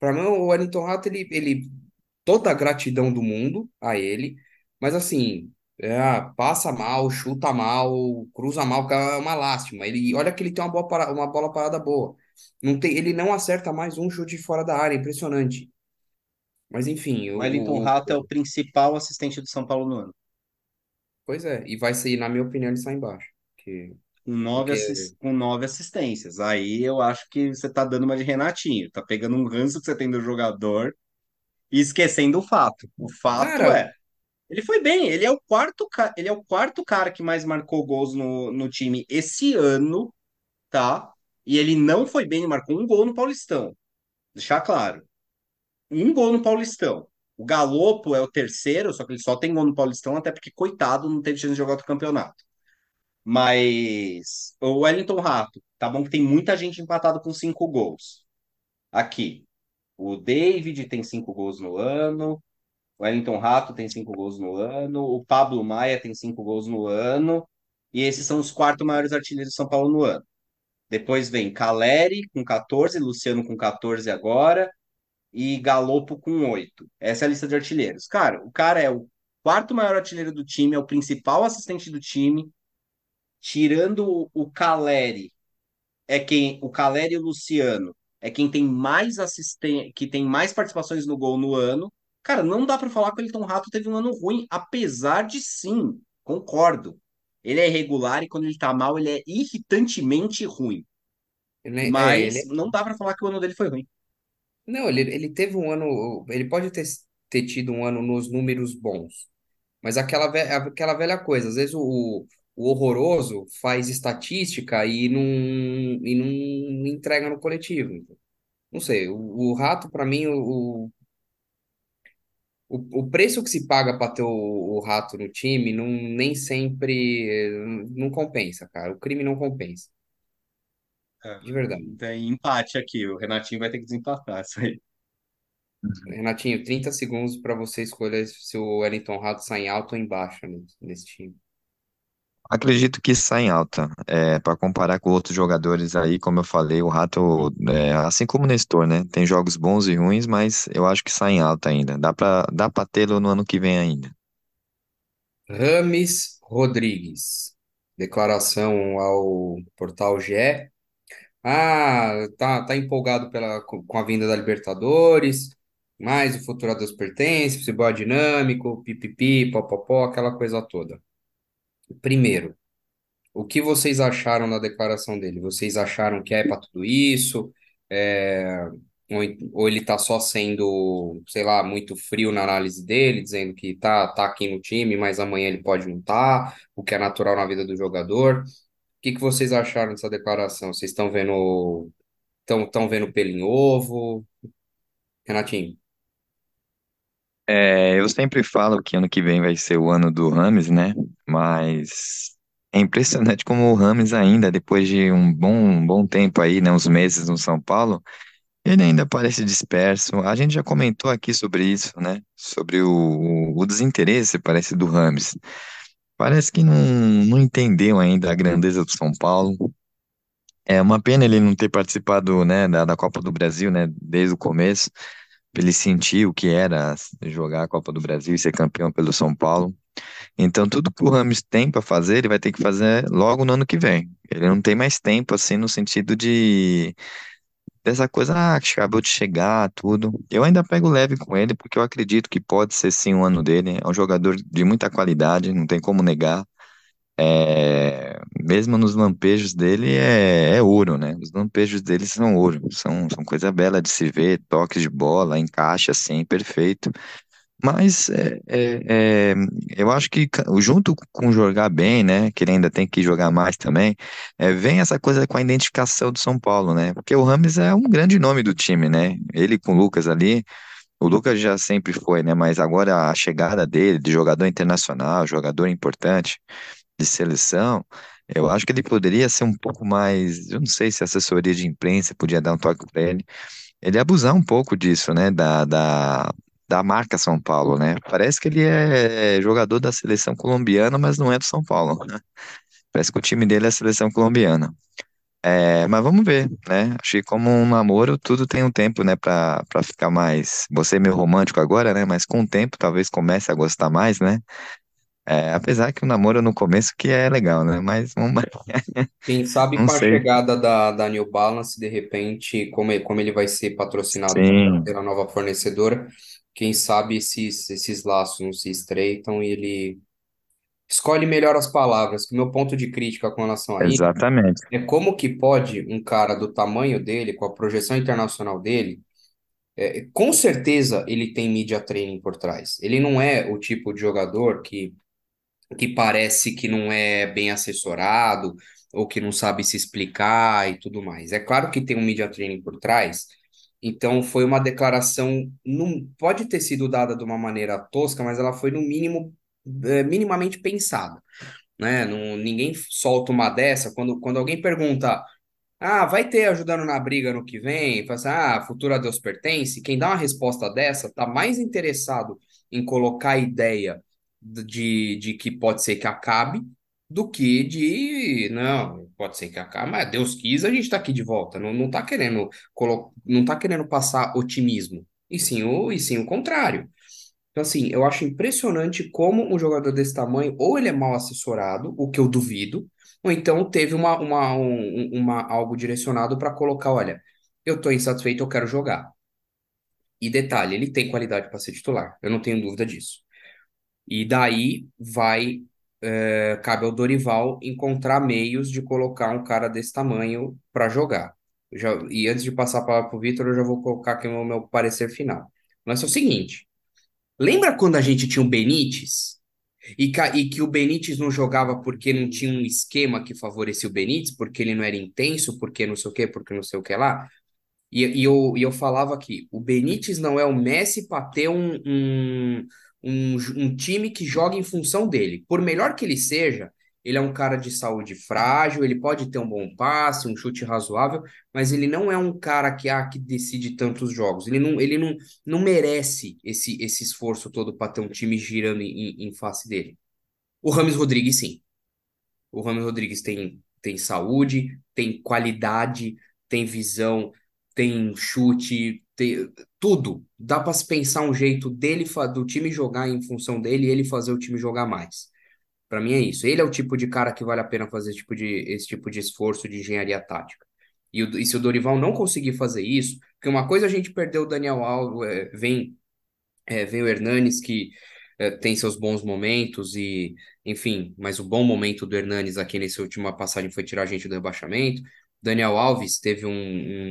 Para mim, o Wellington Rato, ele, ele toda a gratidão do mundo a ele, mas assim, é, passa mal, chuta mal, cruza mal, é uma lástima. Ele, olha que ele tem uma, boa para, uma bola parada boa. Não tem, ele não acerta mais um chute fora da área, impressionante. Mas enfim, O Wellington o, Rato é o principal assistente do São Paulo no ano. pois é, e vai sair, na minha opinião, ele sai embaixo. Que, Com nove, porque, com nove assistências. Aí eu acho que você tá dando uma de Renatinho. Tá pegando um ranço que você tem do jogador e esquecendo o fato. O fato cara, é, ele foi bem. Ele é o quarto, ele é o quarto cara que mais marcou gols no, no time esse ano, tá? E ele não foi bem, ele marcou um gol no Paulistão. Deixar claro. Um gol no Paulistão. O Galopo é o terceiro, só que ele só tem gol no Paulistão, até porque, coitado, não teve chance de jogar outro campeonato. Mas o Wellington Rato, tá bom que tem muita gente empatada com cinco gols. Aqui. O David tem cinco gols no ano. Wellington Rato tem cinco gols no ano. O Pablo Maia tem cinco gols no ano. E esses são os quatro maiores artilheiros de São Paulo no ano. Depois vem Caleri com 14, Luciano com 14 agora e Galopo com 8. Essa é a lista de artilheiros. Cara, o cara é o quarto maior artilheiro do time, é o principal assistente do time, tirando o Caleri, é quem o Caleri e o Luciano é quem tem mais assisten que tem mais participações no gol no ano. Cara, não dá para falar que o Elton Rato teve um ano ruim, apesar de sim, concordo. Ele é irregular e quando ele tá mal, ele é irritantemente ruim. ele, é, Mas ele, não dá para falar que o ano dele foi ruim. não, ele, ele teve um ano, ele pode ter, ter tido um ano nos números bons, Mas aquela, ve- aquela velha coisa, às vezes o, o horroroso faz estatística e não, e não entrega no coletivo. Não sei, o, o Rato, para mim, o, o, o preço que se paga para ter o, o Rato no time não, nem sempre não compensa, cara. O crime não compensa, É, de verdade. Tem empate aqui, o Renatinho vai ter que desempatar isso aí. Renatinho, 30 segundos para você escolher se o Wellington Rato sai em alto ou em nesse, nesse time. Acredito que sai em alta. É, para comparar com outros jogadores aí, como eu falei, o Rato, é, assim como o Nestor, né? Tem jogos bons e ruins, mas eu acho que sai em alta ainda. Dá pra, dá pra tê-lo no ano que vem ainda. Rames Rodrigues. Declaração ao Portal GE. Ah, tá, tá empolgado pela, com a vinda da Libertadores, mais o futuro a Deus pertence, futebol é dinâmico, pipipi, popopó, aquela coisa toda. Primeiro, o que vocês acharam da declaração dele? Vocês acharam que é para tudo isso? É, ou, ele tá só sendo, sei lá, muito frio na análise dele, dizendo que tá, tá aqui no time, mas amanhã ele pode não estar, o que é natural na vida do jogador? O que que vocês acharam dessa declaração? Vocês estão vendo, estão vendo pelo em ovo? Renatinho? É, eu sempre falo que ano que vem vai ser o ano do Rames, né? Mas é impressionante como o Rames ainda, depois de um bom, um bom tempo aí, né? Uns meses no São Paulo, ele ainda parece disperso. A gente já comentou aqui sobre isso, né? Sobre o, o, desinteresse, parece, do Rames. Parece que não, não entendeu ainda a grandeza do São Paulo. É uma pena ele não ter participado, né, da, da Copa do Brasil, né, desde o começo, ele sentir o que era jogar a Copa do Brasil e ser campeão pelo São Paulo. Então, tudo que o Rames tem para fazer, ele vai ter que fazer logo no ano que vem. Ele não tem mais tempo, assim, no sentido de dessa coisa, ah, que acabou de chegar, tudo. Eu ainda pego leve com ele, porque eu acredito que pode ser sim um ano dele. É um jogador de muita qualidade, não tem como negar. É, mesmo nos lampejos dele é, é ouro, né? Os lampejos dele são ouro, são, são coisa bela de se ver, toques de bola, encaixa assim, perfeito. Mas é, é, é, eu acho que junto com jogar bem, né? Que ele ainda tem que jogar mais também, é, vem essa coisa com a identificação do São Paulo, né? Porque o Rames é um grande nome do time, né? Ele com o Lucas ali, o Lucas já sempre foi, né? Mas agora a chegada dele, de jogador internacional, jogador importante de seleção, eu acho que ele poderia ser um pouco mais, eu não sei se a assessoria de imprensa podia dar um toque para ele, ele abusar um pouco disso, né, da, da, da marca São Paulo, né? Parece que ele é jogador da seleção colombiana, mas não é do São Paulo, né? Parece que o time dele é a seleção colombiana. É, mas vamos ver, né? Acho que como um namoro, tudo tem um tempo, né, pra ficar mais. Você é meio romântico agora, né? Mas com o tempo talvez comece a gostar mais, né? É, apesar que o namoro no começo que é legal, né? Mas vamos, Quem sabe não com a sei. chegada da, da New Balance, de repente, como ele, como ele vai ser patrocinado Sim, pela nova fornecedora, quem sabe esses, esses laços não se estreitam e ele escolhe melhor as palavras. Que o meu ponto de crítica com relação a isso exatamente. é como que pode um cara do tamanho dele, com a projeção internacional dele, é, com certeza ele tem media training por trás. Ele não é o tipo de jogador que que parece que não é bem assessorado ou que não sabe se explicar e tudo mais. É claro que tem um media training por trás, então foi uma declaração, não pode ter sido dada de uma maneira tosca, mas ela foi no mínimo é, minimamente pensada, né? Não, ninguém solta uma dessa quando, quando alguém pergunta ah, vai ter ajudando na briga no que vem? Fala assim, ah, futuro a Deus pertence. Quem dá uma resposta dessa tá mais interessado em colocar a ideia de, de que pode ser que acabe do que de, não, pode ser que acabe, mas Deus quis, a gente tá aqui de volta. Não, não tá querendo, colo- não tá querendo passar otimismo. E sim o, e sim o contrário. Então, assim, eu acho impressionante como um jogador desse tamanho, ou ele é mal assessorado, o que eu duvido, ou então teve uma, uma, um, uma algo direcionado para colocar, olha, eu tô insatisfeito, eu quero jogar. E detalhe, ele tem qualidade para ser titular, eu não tenho dúvida disso. E daí vai, é, cabe ao Dorival encontrar meios de colocar um cara desse tamanho para jogar. Já, e antes de passar a palavra para o Vitor, eu já vou colocar aqui o meu parecer final. Mas é o seguinte. Lembra quando a gente tinha o Benítez e, e que o Benítez não jogava porque não tinha um esquema que favorecia o Benítez, porque ele não era intenso, porque não sei o quê, porque não sei o que lá? E, e eu, e eu falava aqui, o Benítez não é o Messi para ter um, um, um, um time que joga em função dele. Por melhor que ele seja, ele é um cara de saúde frágil, ele pode ter um bom passe, um chute razoável, mas ele não é um cara que, ah, que decide tantos jogos. Ele não, ele não, não merece esse, esse esforço todo para ter um time girando em, em face dele. O Rames Rodrigues, sim. O Rames Rodrigues tem, tem saúde, tem qualidade, tem visão, tem chute, tem tudo. Dá para se pensar um jeito dele do time jogar em função dele e ele fazer o time jogar mais. Para mim é isso. Ele é o tipo de cara que vale a pena fazer esse tipo de, esse tipo de esforço de engenharia tática. E, o- e se o Dorival não conseguir fazer isso, porque uma coisa a gente perdeu o Daniel Alves, é, vem é, vem o Hernanes, que é, tem seus bons momentos, e, enfim, mas o bom momento do Hernanes aqui nessa última passagem foi tirar a gente do rebaixamento. Daniel Alves teve um,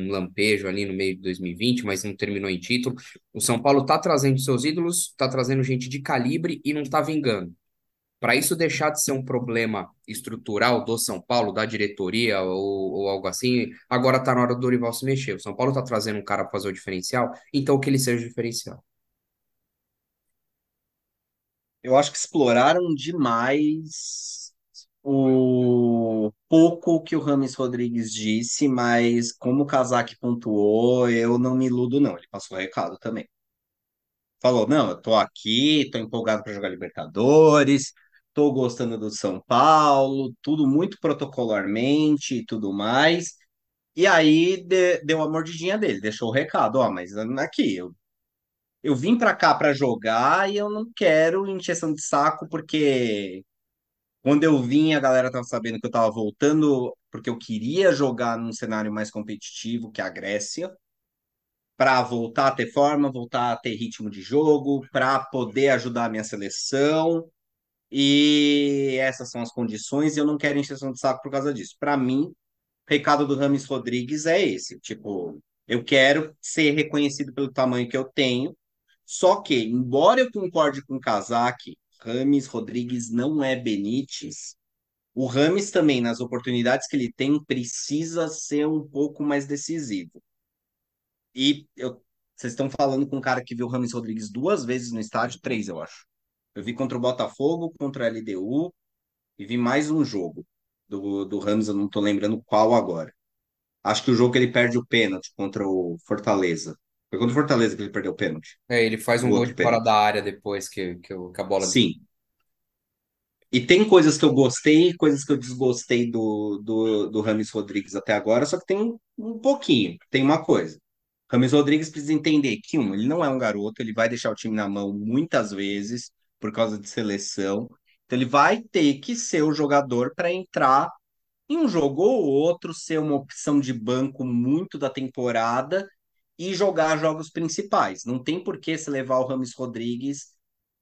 um lampejo ali no meio de 2020, mas não terminou em título. O São Paulo tá trazendo seus ídolos, tá trazendo gente de calibre e não tá vingando. Para isso deixar de ser um problema estrutural do São Paulo, da diretoria ou, ou algo assim, agora tá na hora do Dorival se mexer. O São Paulo tá trazendo um cara para fazer o diferencial, então que ele seja o diferencial. Eu acho que exploraram demais o pouco que o Rames Rodrigues disse, mas como o Kazak pontuou, eu não me iludo, não. Ele passou o recado também. Falou: não, eu tô aqui, tô empolgado para jogar Libertadores, tô gostando do São Paulo, tudo muito protocolarmente e tudo mais. E aí de- deu a mordidinha dele, deixou o recado, ó, mas aqui, eu, eu vim pra cá pra jogar e eu não quero encheção de saco, porque quando eu vim a galera tava sabendo que eu tava voltando porque eu queria jogar num cenário mais competitivo que a Grécia, para voltar a ter forma, voltar a ter ritmo de jogo, para poder ajudar a minha seleção. E essas são as condições, e eu não quero encheção de saco por causa disso. Para mim, o recado do Rames Rodrigues é esse: tipo, eu quero ser reconhecido pelo tamanho que eu tenho. Só que, embora eu concorde com o Kazak, Rames Rodrigues não é Benítez. O Rames também, nas oportunidades que ele tem, precisa ser um pouco mais decisivo. E eu, vocês estão falando com um cara que viu o Rames Rodrigues duas vezes no estádio, três, eu acho. Eu vi contra o Botafogo, contra a LDU e vi mais um jogo do, do Rames, eu não tô lembrando qual agora. Acho que o jogo que ele perde o pênalti contra o Fortaleza. Foi contra o Fortaleza que ele perdeu o pênalti. É, ele faz um gol de fora da área depois que, que, que a bola. Sim. E tem coisas que eu gostei e coisas que eu desgostei do, do, do Rames Rodrigues até agora, só que tem um, um pouquinho. Tem uma coisa. Rames Rodrigues precisa entender que, um, ele não é um garoto, ele vai deixar o time na mão muitas vezes por causa de seleção. Então ele vai ter que ser o jogador para entrar em um jogo ou outro, ser uma opção de banco muito da temporada e jogar jogos principais. Não tem por que se levar o Rames Rodrigues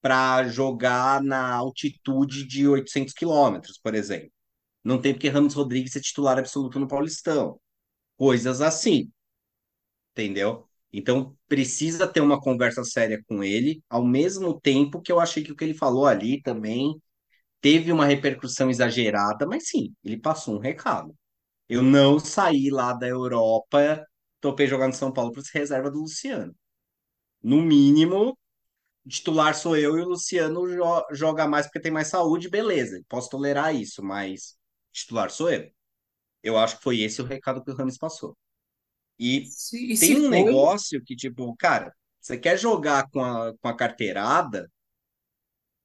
para jogar na altitude de 800 quilômetros, por exemplo. Não tem porque Rames Rodrigues ser titular absoluto no Paulistão. Coisas assim, entendeu? Então precisa ter uma conversa séria com ele, ao mesmo tempo que eu achei que o que ele falou ali também teve uma repercussão exagerada, mas sim, ele passou um recado. Eu não saí lá da Europa, topei jogar no São Paulo para ser reserva do Luciano. No mínimo, titular sou eu e o Luciano jo- joga mais porque tem mais saúde, beleza. Posso tolerar isso, mas titular sou eu. Eu acho que foi esse o recado que o Rames passou. E Se, e tem um foi. negócio que, tipo, cara, você quer jogar com a, com a carteirada,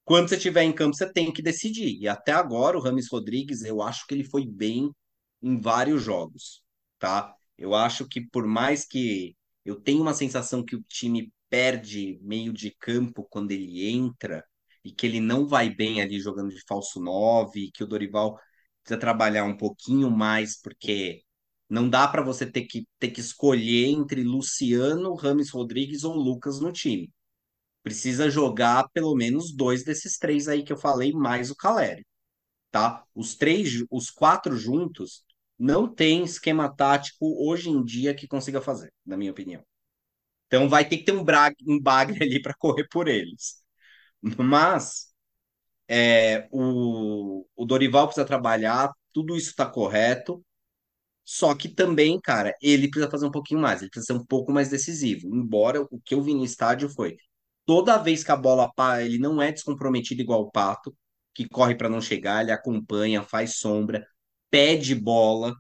quando você estiver em campo, você tem que decidir. E até agora, o Rames Rodrigues, eu acho que ele foi bem em vários jogos, tá? Eu acho que por mais que eu tenha uma sensação que o time perde meio de campo quando ele entra e que ele não vai bem ali jogando de falso 9, e que o Dorival precisa trabalhar um pouquinho mais, porque não dá para você ter que, ter que escolher entre Luciano, Rames Rodrigues ou Lucas no time. Precisa jogar pelo menos dois desses três aí que eu falei, mais o Caleri tá? Os três, os quatro juntos, não tem esquema tático hoje em dia que consiga fazer, na minha opinião. Então vai ter que ter um, um bagre ali para correr por eles. Mas é, o, o Dorival precisa trabalhar, tudo isso está correto. Só que também, cara, ele precisa fazer um pouquinho mais, ele precisa ser um pouco mais decisivo. Embora o que eu vi no estádio foi toda vez que a bola pá, ele não é descomprometido igual o Pato, que corre para não chegar, ele acompanha, faz sombra, pede bola,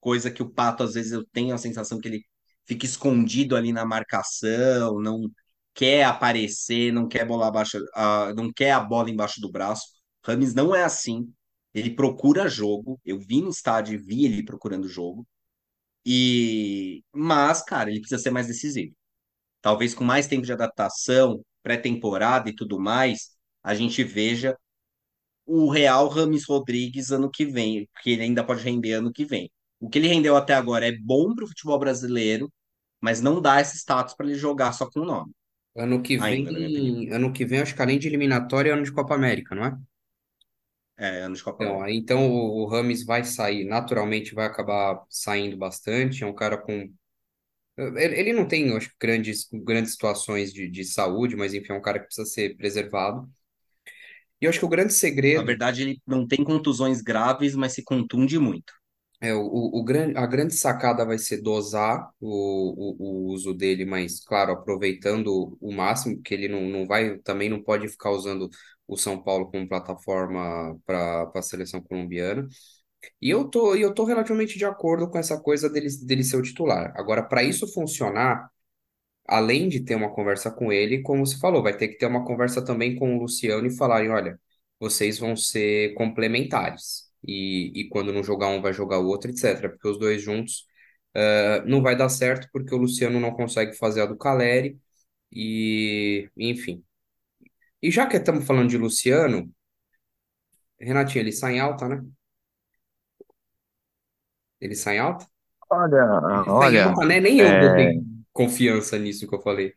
coisa que o Pato às vezes eu tenho a sensação que ele fica escondido ali na marcação, não quer aparecer, não quer bola abaixo, ah, não quer a bola embaixo do braço. Rames não é assim. Ele procura jogo. Eu vi no estádio e vi ele procurando jogo. E mas, cara, ele precisa ser mais decisivo. Talvez com mais tempo de adaptação, pré-temporada e tudo mais, a gente veja o real Rames Rodrigues ano que vem, que ele ainda pode render ano que vem. O que ele rendeu até agora é bom para o futebol brasileiro, mas não dá esse status para ele jogar só com o nome, Ano que ainda, vem. Ano que vem, acho que além de eliminatória, é ano de Copa América, não é? É, ano de Copa Então, América. então o, o Rames vai sair, naturalmente vai acabar saindo bastante. É um cara com. Ele, não tem, acho, grandes, grandes situações de, de saúde, mas enfim, é um cara que precisa ser preservado. E eu acho que o grande Na segredo verdade, ele não tem contusões graves, mas se contunde muito. é o, o, o grande, a grande sacada vai ser dosar o, o, o uso dele, mas, claro, aproveitando o máximo, porque ele não, não vai, também não pode ficar usando o São Paulo como plataforma para a seleção colombiana. E eu tô, e eu tô relativamente de acordo com essa coisa dele, dele ser o titular. Agora, para isso funcionar, além de ter uma conversa com ele, como você falou, vai ter que ter uma conversa também com o Luciano e falarem, olha, vocês vão ser complementares. E, e quando não jogar um, vai jogar o outro, etc. Porque os dois juntos eh, não vai dar certo, porque o Luciano não consegue fazer a do Caleri. E, enfim. E já que estamos falando de Luciano, Renatinho, ele sai em alta, né? Ele sai em alta? Olha, Ele sai em olha, alta, né? Nem eu é, botei confiança nisso que eu falei.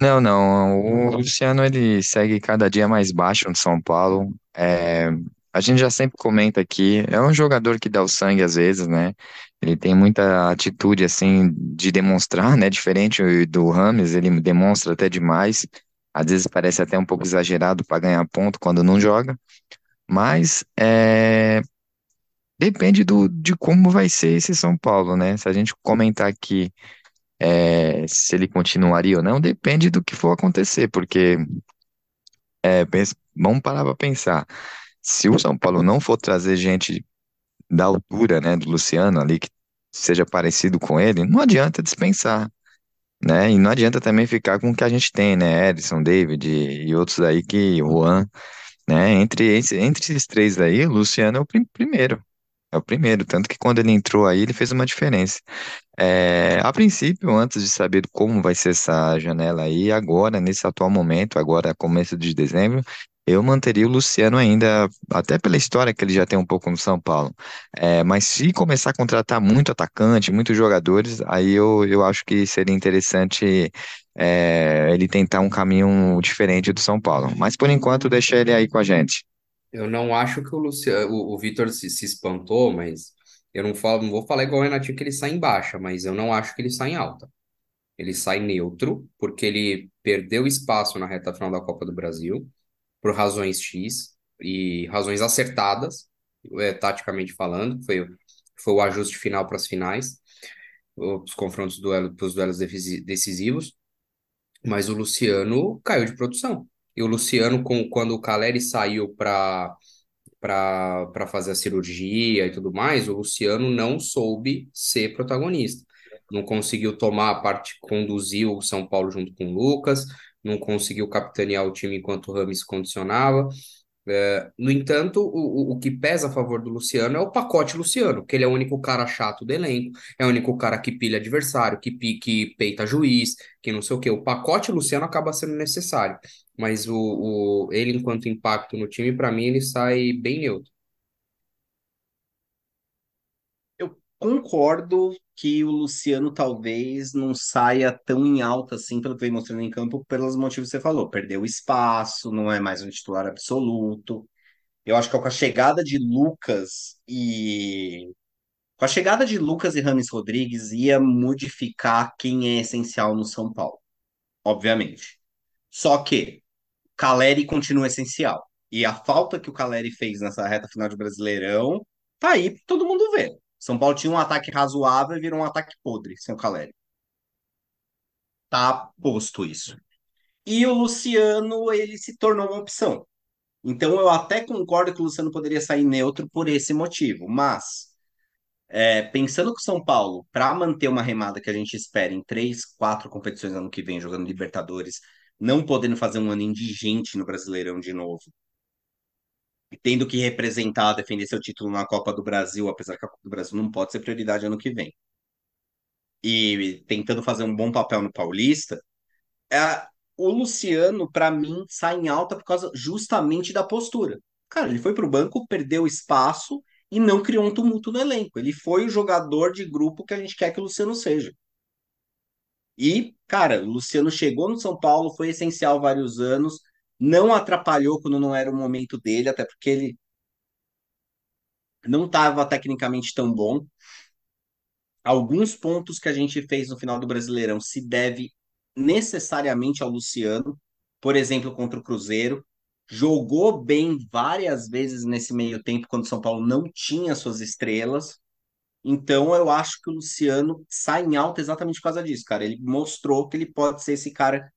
não, não, o Luciano ele segue cada dia mais baixo no São Paulo. É, a gente já sempre comenta aqui, é um jogador que dá o sangue às vezes, né? Ele tem muita atitude assim de demonstrar, né? Diferente do Rames, ele demonstra até demais. Às vezes parece até um pouco exagerado para ganhar ponto quando não joga, mas é, depende do, de como vai ser esse São Paulo, né? Se a gente comentar aqui é, se ele continuaria ou não, depende do que for acontecer, porque é, vamos parar para pensar. Se o São Paulo não for trazer gente da altura, né, do Luciano ali, que seja parecido com ele, não adianta dispensar, né? E não adianta também ficar com o que a gente tem, né? Edson, David e outros aí que, Juan, né? Entre, entre esses três aí, o Luciano é o prim- primeiro. É o primeiro, tanto que quando ele entrou aí, ele fez uma diferença. É, a princípio, antes de saber como vai ser essa janela aí, agora, nesse atual momento, agora começo de dezembro, eu manteria o Luciano ainda, até pela história que ele já tem um pouco no São Paulo. É, mas se começar a contratar muito atacante, muitos jogadores, aí eu, eu acho que seria interessante é, ele tentar um caminho diferente do São Paulo. Mas por enquanto, deixa ele aí com a gente. Eu não acho que o Luciano, o, o Vitor se, se espantou, mas eu não falo, não vou falar igual o Renatinho que ele sai em baixa, mas eu não acho que ele sai em alta. Ele sai neutro, porque ele perdeu espaço na reta final da Copa do Brasil, por razões X e razões acertadas, é, taticamente falando, foi, foi o ajuste final para as finais, os confrontos duelo, para os duelos decisivos, mas o Luciano caiu de produção. E o Luciano, com, quando o Caleri saiu para para fazer a cirurgia e tudo mais, o Luciano não soube ser protagonista. Não conseguiu tomar a parte, conduzir o São Paulo junto com o Lucas, não conseguiu capitanear o time enquanto o Rames condicionava. É, no entanto, o, o que pesa a favor do Luciano é o pacote Luciano, que ele é o único cara chato do elenco, é o único cara que pilha adversário, que, que peita juiz, que não sei o quê. O pacote Luciano acaba sendo necessário, mas o, o, ele, enquanto impacto no time, para mim, ele sai bem neutro. Eu concordo que o Luciano talvez não saia tão em alta assim pelo que vem mostrando em campo, pelos motivos que você falou. Perdeu espaço, não é mais um titular absoluto. Eu acho que com a chegada de Lucas e com a chegada de Lucas e Rames Rodrigues ia modificar quem é essencial no São Paulo, obviamente. Só que Caleri continua essencial. E a falta que o Caleri fez nessa reta final de Brasileirão, tá aí todo mundo ver. São Paulo tinha um ataque razoável e virou um ataque podre sem o Caleri. Tá posto isso. E o Luciano, ele se tornou uma opção. Então eu até concordo que o Luciano poderia sair neutro por esse motivo, mas é, pensando que o São Paulo, para manter uma remada que a gente espera em três, quatro competições ano que vem, jogando Libertadores, não podendo fazer um ano indigente no Brasileirão de novo, e tendo que representar, defender seu título na Copa do Brasil, apesar que a Copa do Brasil não pode ser prioridade ano que vem, e tentando fazer um bom papel no Paulista, é, o Luciano, para mim, sai em alta por causa justamente da postura. Cara, ele foi pro banco, perdeu espaço e não criou um tumulto no elenco. Ele foi o jogador de grupo que a gente quer que o Luciano seja. E, cara, o Luciano chegou no São Paulo, foi essencial vários anos, não atrapalhou quando não era o momento dele, até porque ele não estava tecnicamente tão bom. Alguns pontos que a gente fez no final do Brasileirão se deve necessariamente ao Luciano, por exemplo, contra o Cruzeiro. Jogou bem várias vezes nesse meio tempo, quando o São Paulo não tinha suas estrelas. Então, eu acho que o Luciano sai em alta exatamente por causa disso, cara. Ele mostrou que ele pode ser esse cara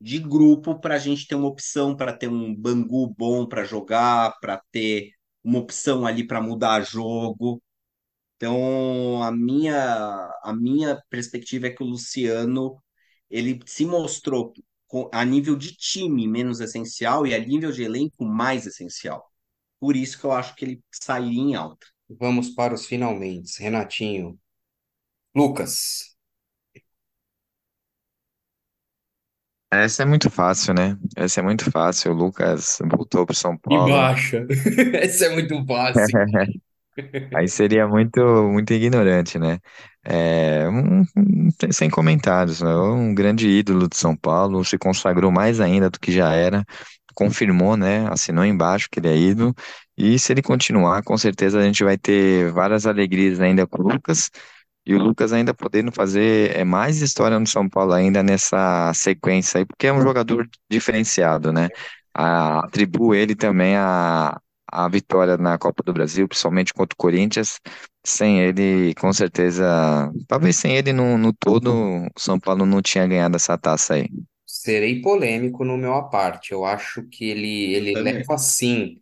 de grupo para a gente ter uma opção, para ter um Bangu bom para jogar, para ter uma opção ali para mudar jogo. Então, a minha, a minha perspectiva é que o Luciano ele se mostrou a nível de time menos essencial e a nível de elenco mais essencial. Por isso que eu acho que ele sairia em alta. Vamos para os finalmente. Renatinho. Lucas. Essa é muito fácil, né? Essa é muito fácil. O Lucas voltou para São E Paulo. baixa. Essa é muito fácil. Aí seria muito, muito ignorante, né? É, um- sem comentários, né? Um grande ídolo de São Paulo, se consagrou mais ainda do que já era, confirmou, né? Assinou embaixo que ele é ídolo. E se ele continuar, com certeza a gente vai ter várias alegrias ainda com o Lucas. E o Lucas ainda podendo fazer é, mais história no São Paulo ainda nessa sequência aí, porque é um jogador diferenciado, né? A, atribuo ele também a, a vitória na Copa do Brasil, principalmente contra o Corinthians. Sem ele, com certeza, talvez sem ele no, no todo, o São Paulo não tinha ganhado essa taça aí. Serei polêmico no meu à parte. Eu acho que ele, ele também. leva sim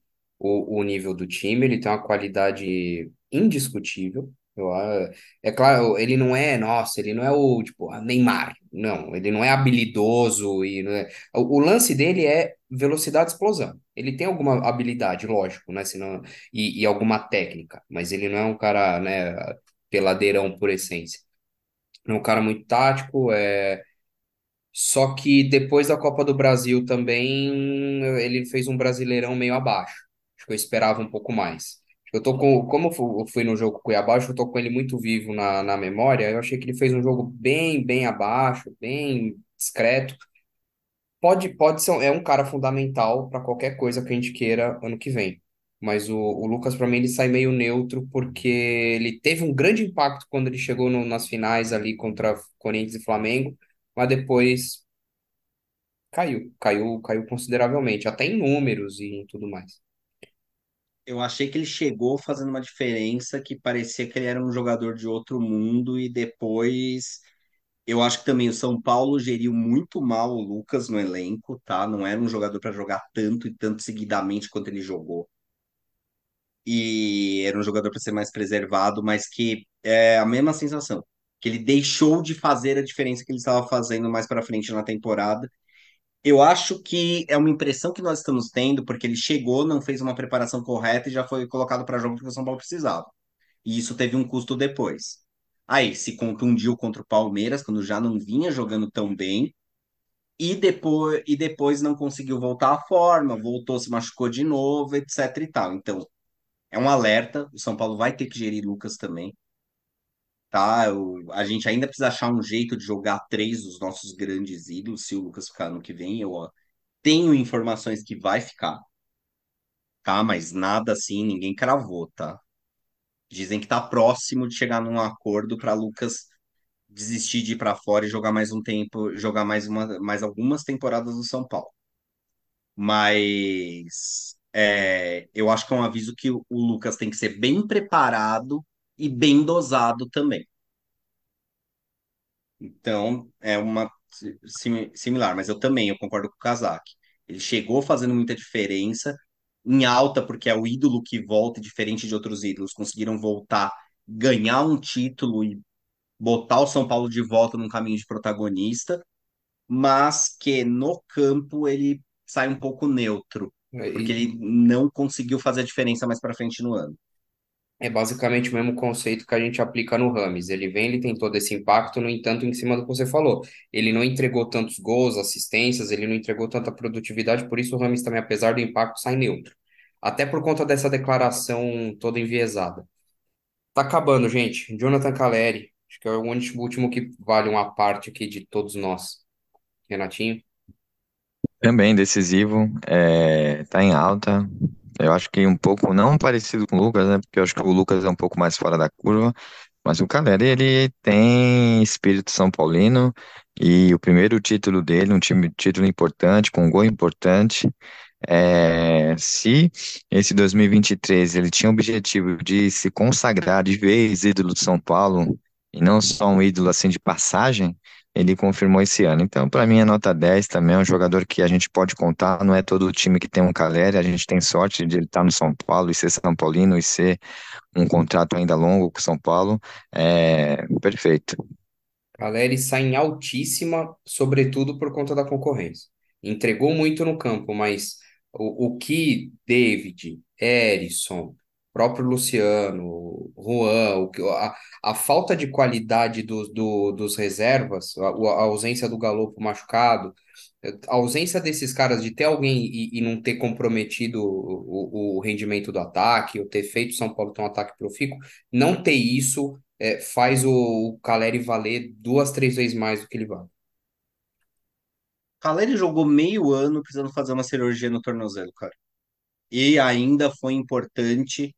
o, o nível do time, ele tem uma qualidade indiscutível. Eu, é claro, ele não é, nossa, ele não é o tipo ah, Neymar, não, ele não é habilidoso e é- o, o lance dele é velocidade explosão. Ele tem alguma habilidade, lógico, né, senão, e, e alguma técnica, mas ele não é um cara, né, peladeirão por essência. É um cara muito tático, é só que depois da Copa do Brasil também ele fez um Brasileirão meio abaixo. Acho que eu esperava um pouco mais. Eu tô com, como eu fu- eu fui no jogo Cuiabá, eu tô com ele muito vivo na, na memória. Eu achei que ele fez um jogo bem, bem abaixo, bem discreto. Pode, pode ser, é um cara fundamental para qualquer coisa que a gente queira ano que vem. Mas o, o Lucas, para mim, ele sai meio neutro porque ele teve um grande impacto quando ele chegou no- nas finais ali contra Corinthians e Flamengo, mas depois Caiu, caiu, caiu consideravelmente, até em números e em tudo mais. Eu achei que ele chegou fazendo uma diferença que parecia que ele era um jogador de outro mundo e depois eu acho que também o São Paulo geriu muito mal o Lucas no elenco, tá? Não era um jogador para jogar tanto e tanto seguidamente quanto ele jogou. E era um jogador para ser mais preservado, mas que é a mesma sensação, que ele deixou de fazer a diferença que ele estava fazendo mais para frente na temporada. Eu acho que é uma impressão que nós estamos tendo, porque ele chegou, não fez uma preparação correta e já foi colocado para jogo porque o São Paulo precisava. E isso teve um custo depois. Aí, se contundiu contra o Palmeiras, quando já não vinha jogando tão bem, e depois, e depois não conseguiu voltar à forma, voltou, se machucou de novo, etc e tal. Então, é um alerta, o São Paulo vai ter que gerir Lucas também, tá? Eu- a gente ainda precisa achar um jeito de jogar três dos nossos grandes ídolos, se o Lucas ficar no que vem. Eu ó, tenho informações que vai ficar, tá? Mas nada assim, ninguém cravou, tá? Dizem que tá próximo de chegar num acordo para Lucas desistir de ir para fora e jogar mais um tempo, jogar mais uma, mais algumas temporadas no São Paulo. Mas é, eu acho que é um aviso que o, Lucas tem que ser bem preparado e bem dosado também. Então, é uma sim- similar, mas eu também, eu concordo com o Kazak. Ele chegou fazendo muita diferença em alta, porque é o ídolo que volta, diferente de outros ídolos, conseguiram voltar, ganhar um título e botar o São Paulo de volta num caminho de protagonista, mas que no campo ele sai um pouco neutro, porque ele não conseguiu fazer a diferença mais para frente no ano. É basicamente o mesmo conceito que a gente aplica no Rames. Ele vem, ele tem todo esse impacto, no entanto, em cima do que você falou. Ele não entregou tantos gols, assistências, ele não entregou tanta produtividade, por isso o Rames também, apesar do impacto, sai neutro. Até por conta dessa declaração toda enviesada. Tá acabando, gente. Jonathan Caleri, acho que é o último que vale uma parte aqui de todos nós. Renatinho. Também decisivo, é, tá em alta. Eu acho que um pouco não parecido com o Lucas, né? Porque eu acho que o Lucas é um pouco mais fora da curva, mas o Caleri, ele tem espírito São Paulino e o primeiro título dele, um time, título importante, com um gol importante. É, se esse 2023 ele tinha o objetivo de se consagrar de vez ídolo de São Paulo e não só um ídolo assim de passagem, ele confirmou esse ano. Então, para mim, é nota 10 também, é um jogador que a gente pode contar, não é todo time que tem um Caleri, a gente tem sorte de ele estar no São Paulo e ser São Paulino e ser um contrato ainda longo com São Paulo, é perfeito. Caleri sai em altíssima, sobretudo por conta da concorrência. Entregou muito no campo, mas o, o que David, Erisson, próprio Luciano, Juan, a, a falta de qualidade dos do, dos reservas, a, a ausência do Galopo machucado, a ausência desses caras de ter alguém e, e não ter comprometido o, o, o rendimento do ataque, ou ter feito o São Paulo ter um ataque profícuo, não ter isso é, faz o, o Caleri valer duas, três vezes mais do que ele vale. Caleri jogou meio ano precisando fazer uma cirurgia no tornozelo, cara. E ainda foi importante,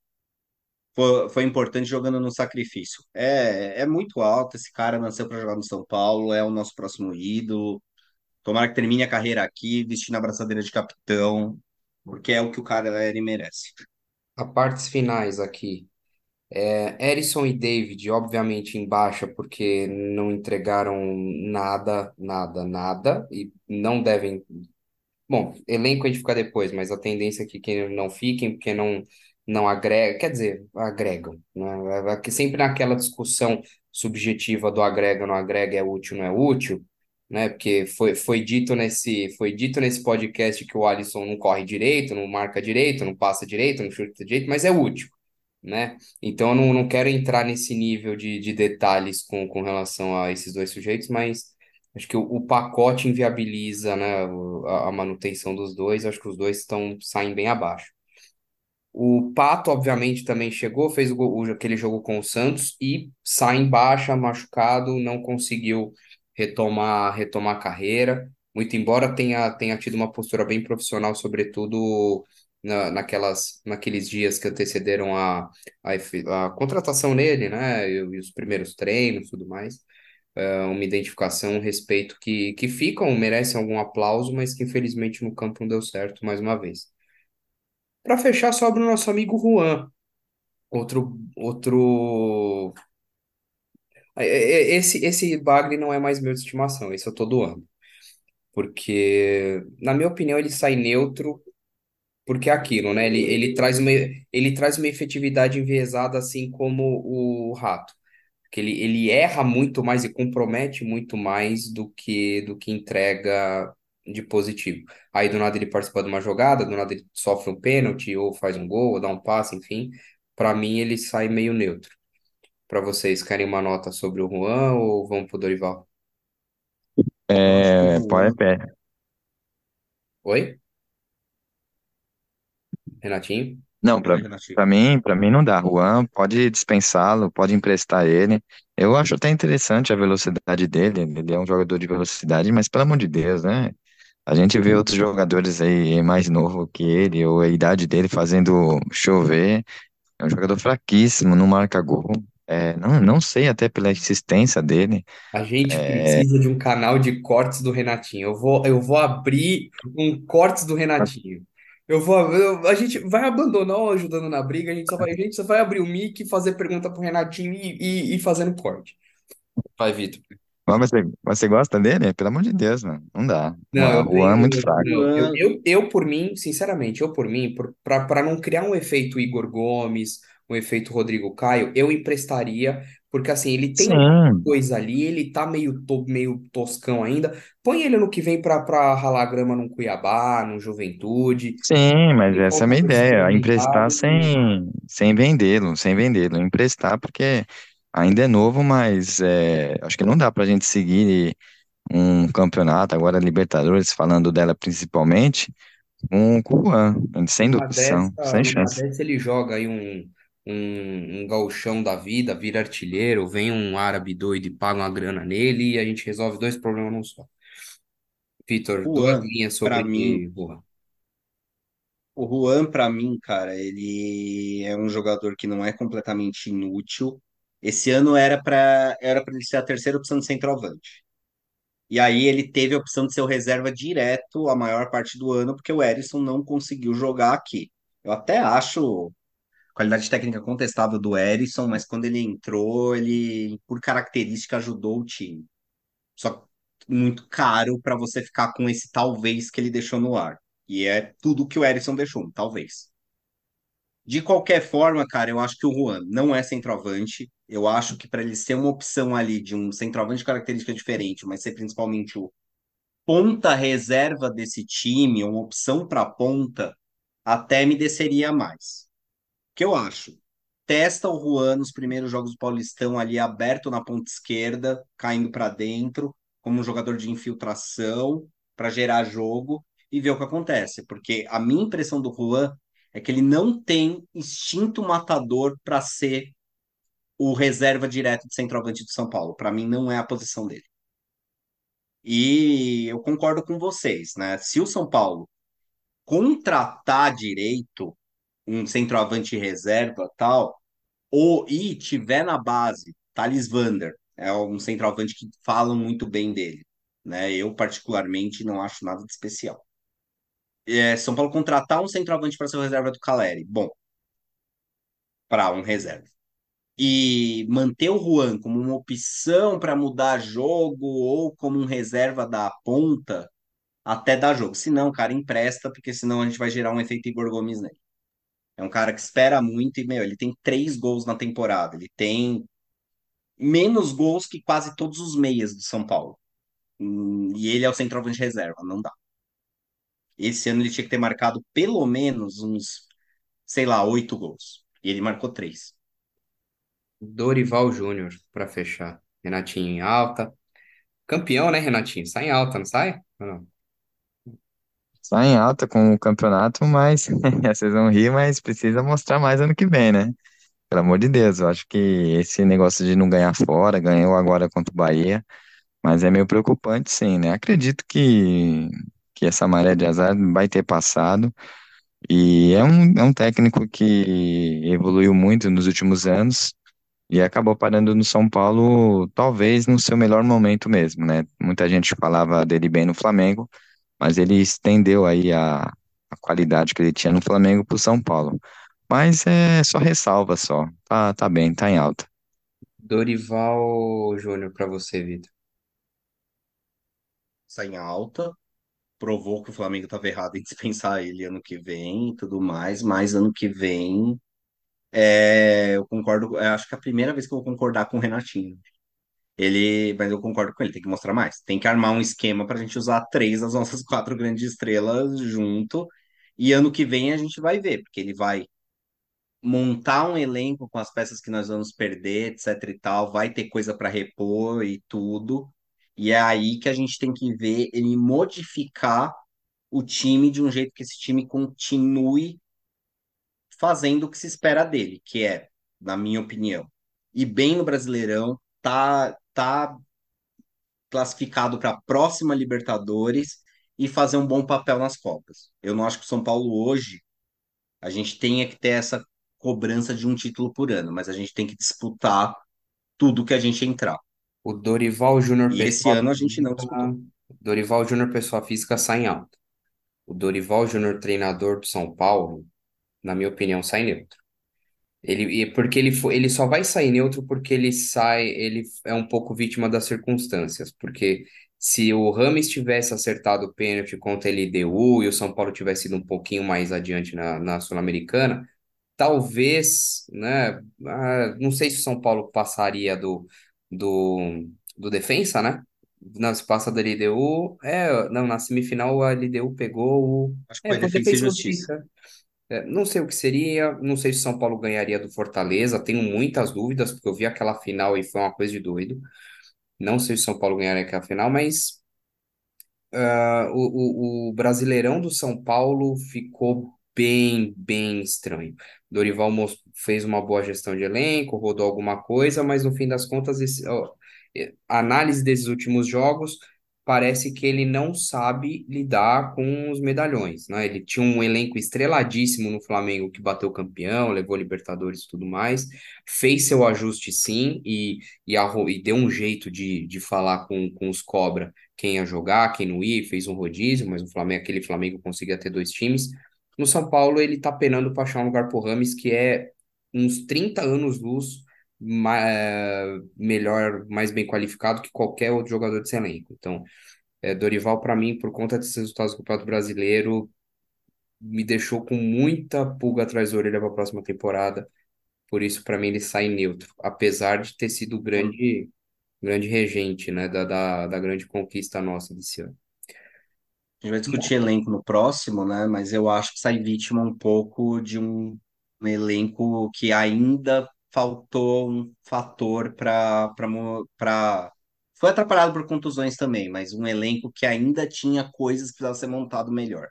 foi, foi importante jogando no sacrifício. É, é muito alto, esse cara nasceu para jogar no São Paulo, é o nosso próximo ídolo. Tomara que termine a carreira aqui, vestindo a braçadeira de capitão, porque é o que o cara ele merece. A partes finais aqui. É, Erisson e David, obviamente, em baixa, porque não entregaram nada, nada, nada, e não devem. Bom, elenco a gente fica depois, mas a tendência é que não fiquem, porque não, não agrega, quer dizer, agregam, né? É sempre naquela discussão subjetiva do agrega, não agrega, é útil, não é útil, né? Porque foi, foi dito nesse, foi dito nesse podcast que o Alisson não corre direito, não marca direito, não passa direito, não chuta direito, mas é útil né? Então eu não, não quero entrar nesse nível de, de detalhes com, com relação a esses dois sujeitos, mas acho que o, o pacote inviabiliza, né, a, a manutenção dos dois, acho que os dois estão saem bem abaixo. O Pato, obviamente, também chegou, fez o, o- aquele jogo com o Santos e sai em baixa, machucado, não conseguiu retomar, retomar a carreira, muito embora tenha, tenha tido uma postura bem profissional, sobretudo na, naquelas, naqueles dias que antecederam a, a, a contratação nele, né, e, e os primeiros treinos tudo mais. É uma identificação, um respeito que, que ficam, merecem algum aplauso, mas que infelizmente no campo não deu certo mais uma vez. Para fechar, sobra o nosso amigo Juan. Outro, outro. é- é- é- Esse, esse bagre não é mais meu de estimação, esse eu tô doando. Porque, na minha opinião, ele sai neutro, porque é aquilo, né? Ele, ele traz uma, ele traz uma efetividade enviesada, assim como o Rato. que ele, ele erra muito mais e compromete muito mais do que do que entrega de positivo. Aí do nada ele participa de uma jogada, do nada ele sofre um pênalti ou faz um gol, ou dá um passe, enfim. Para mim ele sai meio neutro. Para vocês, querem uma nota sobre o Juan ou vamos pro Dorival? É, pode, Juan. é, Oi? Renatinho? Não, para para mim, para mim não dá. Juan pode dispensá-lo, pode emprestar ele. Eu acho até interessante a velocidade dele. Ele é um jogador de velocidade, mas pelo amor de Deus, né? A gente vê outros jogadores aí mais novo que ele, ou a idade dele fazendo chover. É um jogador fraquíssimo, não marca gol. É, não, não sei até pela insistência dele. A gente É, precisa de um canal de cortes do Renatinho. Eu vou, eu vou abrir um cortes do Renatinho. Eu vou, eu- a gente vai abandonar o ajudando na briga, a gente só vai, a gente só vai abrir o mic, fazer pergunta pro Renatinho e, e, e fazendo corte. Vai, Vitor. Mas você, você gosta dele? Pelo amor de Deus, mano. Não dá. Não, eu Juan, Juan é muito tenho. fraco. Não, eu, eu, eu, por mim, sinceramente, eu por mim, para não criar um efeito Igor Gomes, um efeito Rodrigo Caio, eu emprestaria, porque assim, ele tem Sim, coisa ali, ele tá meio, to, meio toscão ainda. Põe ele no que vem pra, pra ralar grama num Cuiabá, num Juventude. sim, mas essa é a minha ideia. Emprestar sem, sem vendê-lo, sem vendê-lo. Emprestar porque ainda é novo, mas é, acho que não dá pra gente seguir um campeonato, agora Libertadores, falando dela principalmente, o Juan, sem numa opção, sem chance. dessa ele joga aí um, um, um gauchão da vida, vira artilheiro, vem um árabe doido e paga uma grana nele e a gente resolve dois problemas num só. Vitor, duas linhas sobre mim, Juan. o Juan, pra mim, cara, ele é um jogador que não é completamente inútil. Esse ano era pra era para ele ser a terceira opção de centroavante. E aí ele teve a opção de ser o reserva direto a maior parte do ano, porque o Erisson não conseguiu jogar aqui. Eu até acho qualidade técnica contestável do Erisson, mas quando ele entrou, ele, por característica, ajudou o time. Só muito caro para você ficar com esse talvez que ele deixou no ar. E é tudo que o Erisson deixou, um talvez. De qualquer forma, cara, eu acho que o Juan não é centroavante. Eu acho que para ele ser uma opção ali de um centroavante de característica diferente, mas ser principalmente o ponta reserva desse time, uma opção para ponta, até me desceria mais. que eu acho? Testa o Juan nos primeiros jogos do Paulistão ali aberto na ponta esquerda, caindo para dentro, como um jogador de infiltração para gerar jogo e ver o que acontece, porque a minha impressão do Juan é que ele não tem instinto matador para ser o reserva direto de centroavante do São Paulo. Para mim não é a posição dele. E eu concordo com vocês, né? Se o São Paulo contratar direito um centroavante reserva tal, ou e tiver na base Thales Vander, é um centroavante que falam muito bem dele, né? Eu particularmente não acho nada de especial. É, São Paulo contratar um centroavante para ser o reserva do Caleri, bom, para um reserva. E manter o Juan como uma opção para mudar jogo ou como um reserva da ponta até dar jogo. Se não, cara, empresta, porque senão a gente vai gerar um efeito Igor Gomes nele. É um cara que espera muito e, meu, ele tem três gols na temporada. Ele tem menos gols que quase todos os meias do São Paulo. Hum, E ele é o centroavante reserva, não dá. Esse ano ele tinha que ter marcado pelo menos uns, sei lá, oito gols. E ele marcou três. Dorival Júnior, para fechar. Renatinho em alta. Campeão, né, Renatinho? Sai em alta, não sai? Ou não? Sai em alta com o campeonato, mas vocês vão rir, mas precisa mostrar mais ano que vem, né? Pelo amor de Deus, eu acho que esse negócio de não ganhar fora, ganhou agora contra o Bahia, mas é meio preocupante, sim, né? Acredito que, que essa maré de azar vai ter passado, e é um, é um técnico que evoluiu muito nos últimos anos, e acabou parando no São Paulo, talvez no seu melhor momento mesmo, né? Muita gente falava dele bem no Flamengo, mas ele estendeu aí a, a qualidade que ele tinha no Flamengo para o São Paulo. Mas é só ressalva só. Tá, tá bem, tá em alta. Dorival Júnior para você, Vitor. Sai em alta, provou que o Flamengo estava errado em dispensar ele ano que vem e tudo mais, mas ano que vem é, eu concordo, eu acho que é a primeira vez que eu vou concordar com o Renatinho. Ele, mas eu concordo com ele, tem que mostrar mais. Tem que armar um esquema para a gente usar três das nossas quatro grandes estrelas junto. E ano que vem a gente vai ver, porque ele vai montar um elenco com as peças que nós vamos perder, etc e tal, vai ter coisa para repor e tudo. E é aí que a gente tem que ver ele modificar o time de um jeito que esse time continue fazendo o que se espera dele, que é, na minha opinião, ir bem no Brasileirão, tá tá classificado para a próxima Libertadores e fazer um bom papel nas Copas. Eu não acho que o São Paulo hoje a gente tenha que ter essa cobrança de um título por ano, mas a gente tem que disputar tudo que a gente entrar. O Dorival Júnior, E esse pessoa ano a gente não. Dorival Júnior, pessoa física, sai em alta. O Dorival Júnior, treinador do São Paulo, na minha opinião, sai neutro. Ele, porque ele, ele só vai sair neutro porque ele sai, ele é um pouco vítima das circunstâncias. Porque se o Rames tivesse acertado o pênalti contra a LDU e o São Paulo tivesse ido um pouquinho mais adiante na, na Sul-Americana, talvez, né? ah, não sei se o São Paulo passaria do, do, do Defensa, né? Não, se passa da LDU. É, não, na semifinal a LDU pegou o. Acho que É, foi foi Defensa e Justiça. É, não sei o que seria, não sei se São Paulo ganharia do Fortaleza, tenho muitas dúvidas, porque eu vi aquela final e foi uma coisa de doido. Não sei se São Paulo ganharia aquela final, mas ah, o, o, o Brasileirão do São Paulo ficou bem, bem estranho. Dorival fez uma boa gestão de elenco, rodou alguma coisa, mas no fim das contas, esse, ó, análise desses últimos jogos parece que ele não sabe lidar com os medalhões, né? Ele tinha um elenco estreladíssimo no Flamengo que bateu campeão, levou Libertadores e tudo mais, fez seu ajuste sim e, e, e deu um jeito de, de falar com, com os cobra quem ia jogar, quem não ia, fez um rodízio, mas o Flamengo, aquele Flamengo conseguia ter dois times. No São Paulo, ele tá penando para achar um lugar pro Rames, que é uns 30 anos luz ma- eh, melhor, mais bem qualificado que qualquer outro jogador desse elenco. Então, eh, Dorival, para mim, por conta desses resultados do Campeonato Brasileiro, me deixou com muita pulga atrás da orelha para a próxima temporada. Por isso, para mim, ele sai neutro, apesar de ter sido grande, grande regente, né, da, da, da grande conquista nossa desse ano. A gente vai discutir elenco no próximo, né? Mas eu acho que sai vítima um pouco de um um elenco que ainda faltou um fator para para foi atrapalhado por contusões também, mas um elenco que ainda tinha coisas que precisava ser montado melhor.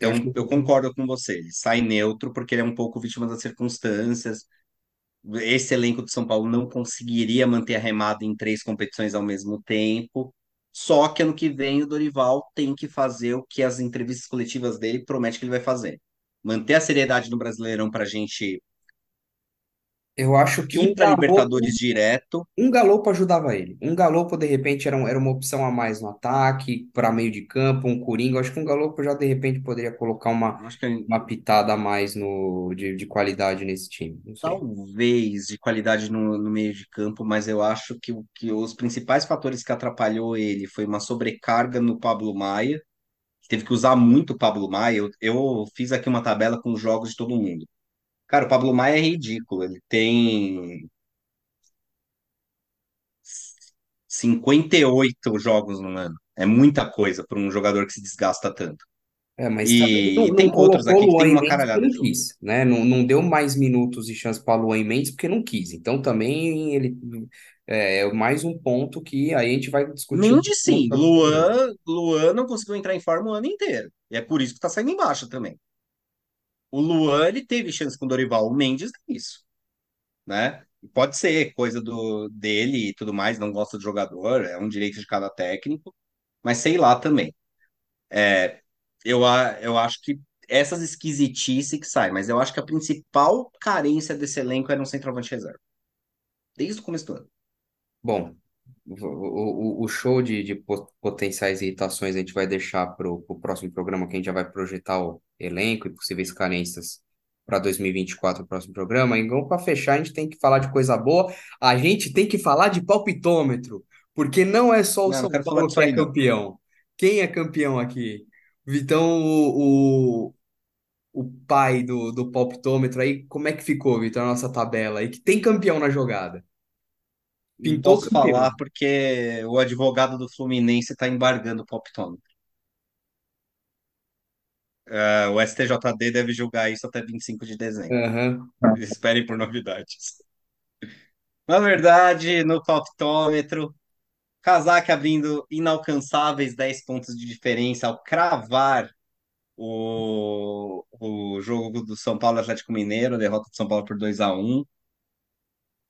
Eu Então, que eu concordo com você. Ele sai neutro porque ele é um pouco vítima das circunstâncias. Esse elenco de São Paulo não conseguiria manter a remada em três competições ao mesmo tempo. Só que ano que vem o Dorival tem que fazer o que as entrevistas coletivas dele promete que ele vai fazer. Manter a seriedade no Brasileirão para a gente eu acho que ir um para galopo, Libertadores direto. um galopo ajudava ele. Um galopo, de repente, era, um- era uma opção a mais no ataque, para meio de campo, um coringa. Eu acho que um galopo já, de repente, poderia colocar uma, uma pitada a mais no, de, de qualidade nesse time. Talvez de qualidade no, no meio de campo, mas eu acho que, que os principais fatores que atrapalhou ele foi uma sobrecarga no Pablo Maia teve que usar muito o Pablo Maia. Eu, eu fiz aqui uma tabela com os jogos de todo mundo. Cara, o Pablo Maia é ridículo. Ele tem 58 jogos no ano. É muita coisa para um jogador que se desgasta tanto. É, mas não, E não tem outros colocou aqui que Luan tem em uma Mendes porque caralhada não de jogo. quis, né? Não, não deu mais minutos e chance para o Luan em Mendes porque não quis. Então também ele é, é mais um ponto que aí a gente vai discutir Mendes, no sim. Luan, Luan não conseguiu entrar em forma o ano inteiro. E é por isso que tá saindo embaixo também. O Luan, ele teve chance com o Dorival. O Mendes, é isso, né? Pode ser coisa do dele e tudo mais, não gosta do jogador, é um direito de cada técnico, mas sei lá também. É, eu, eu acho que essas esquisitices que saem, mas eu acho que a principal carência desse elenco era um centroavante reserva, desde o começo do ano. Bom, o, o, o show de, de po- potenciais irritações a gente vai deixar para o próximo programa, que a gente já vai projetar o elenco e possíveis carências para 2024, o próximo programa. Então, para fechar, a gente tem que falar de coisa boa. A gente tem que falar de palpitômetro, porque não é só o Não, não São Paulo que é não. campeão. Quem é campeão aqui? Vitão, o, o, o pai do, do palpitômetro aí, como é que ficou, Vitor, a nossa tabela aí? Que tem campeão na jogada. Não Pintou posso campeão. falar porque o advogado do Fluminense está embargando o palpitômetro. É, o STJD deve julgar isso até 25 de dezembro. Aham. Esperem por novidades. Na verdade, no palpitômetro, Casaque abrindo inalcançáveis 10 pontos de diferença ao cravar o, o jogo do São Paulo Atlético Mineiro, derrota do São Paulo por 2 a 1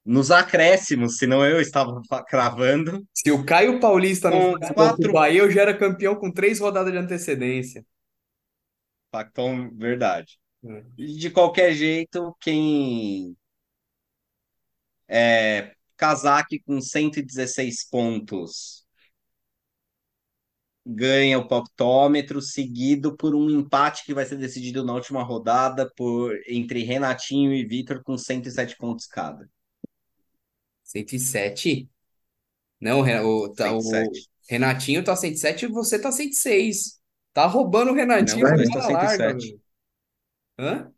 Nos acréscimos, senão eu estava cravando, Se o Caio Paulista não o quatro. Bahia, eu já era campeão com três rodadas de antecedência. Factão, verdade. E de qualquer jeito, quem é Casaque com 116 pontos ganha o palpitômetro, seguido por um empate que vai ser decidido na última rodada por entre Renatinho e Vitor com 107 pontos cada. 107? Não, o, tá- o 107. Renatinho tá 107 e você tá 106. Tá roubando o Não, Renatinho os com dois estão larga, 107. velho. Hã?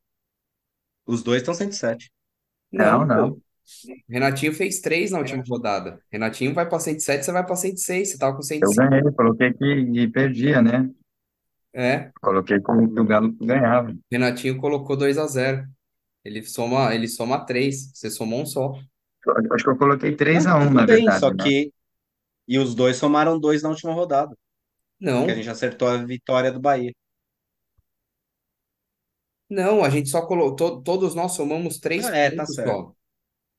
Os dois estão 107. Não, Não, não. Renatinho fez três na última rodada. Renatinho vai pra 107, você vai pra 106. Você tava com Eu 105. ganhei, coloquei que que perdia, né? É, Coloquei que, que o Galo ganhava. Renatinho colocou 2 a 0. Ele soma, ele soma 3. Você somou um só. Eu Acho que eu coloquei 3 Não, a 1 tudo na bem, só verdade, né? que. E os dois somaram dois na última rodada, porque a Não, gente acertou a vitória do Bahia. não, a gente só colocou. todos nós somamos três Ah, é, tá pontos certo. só.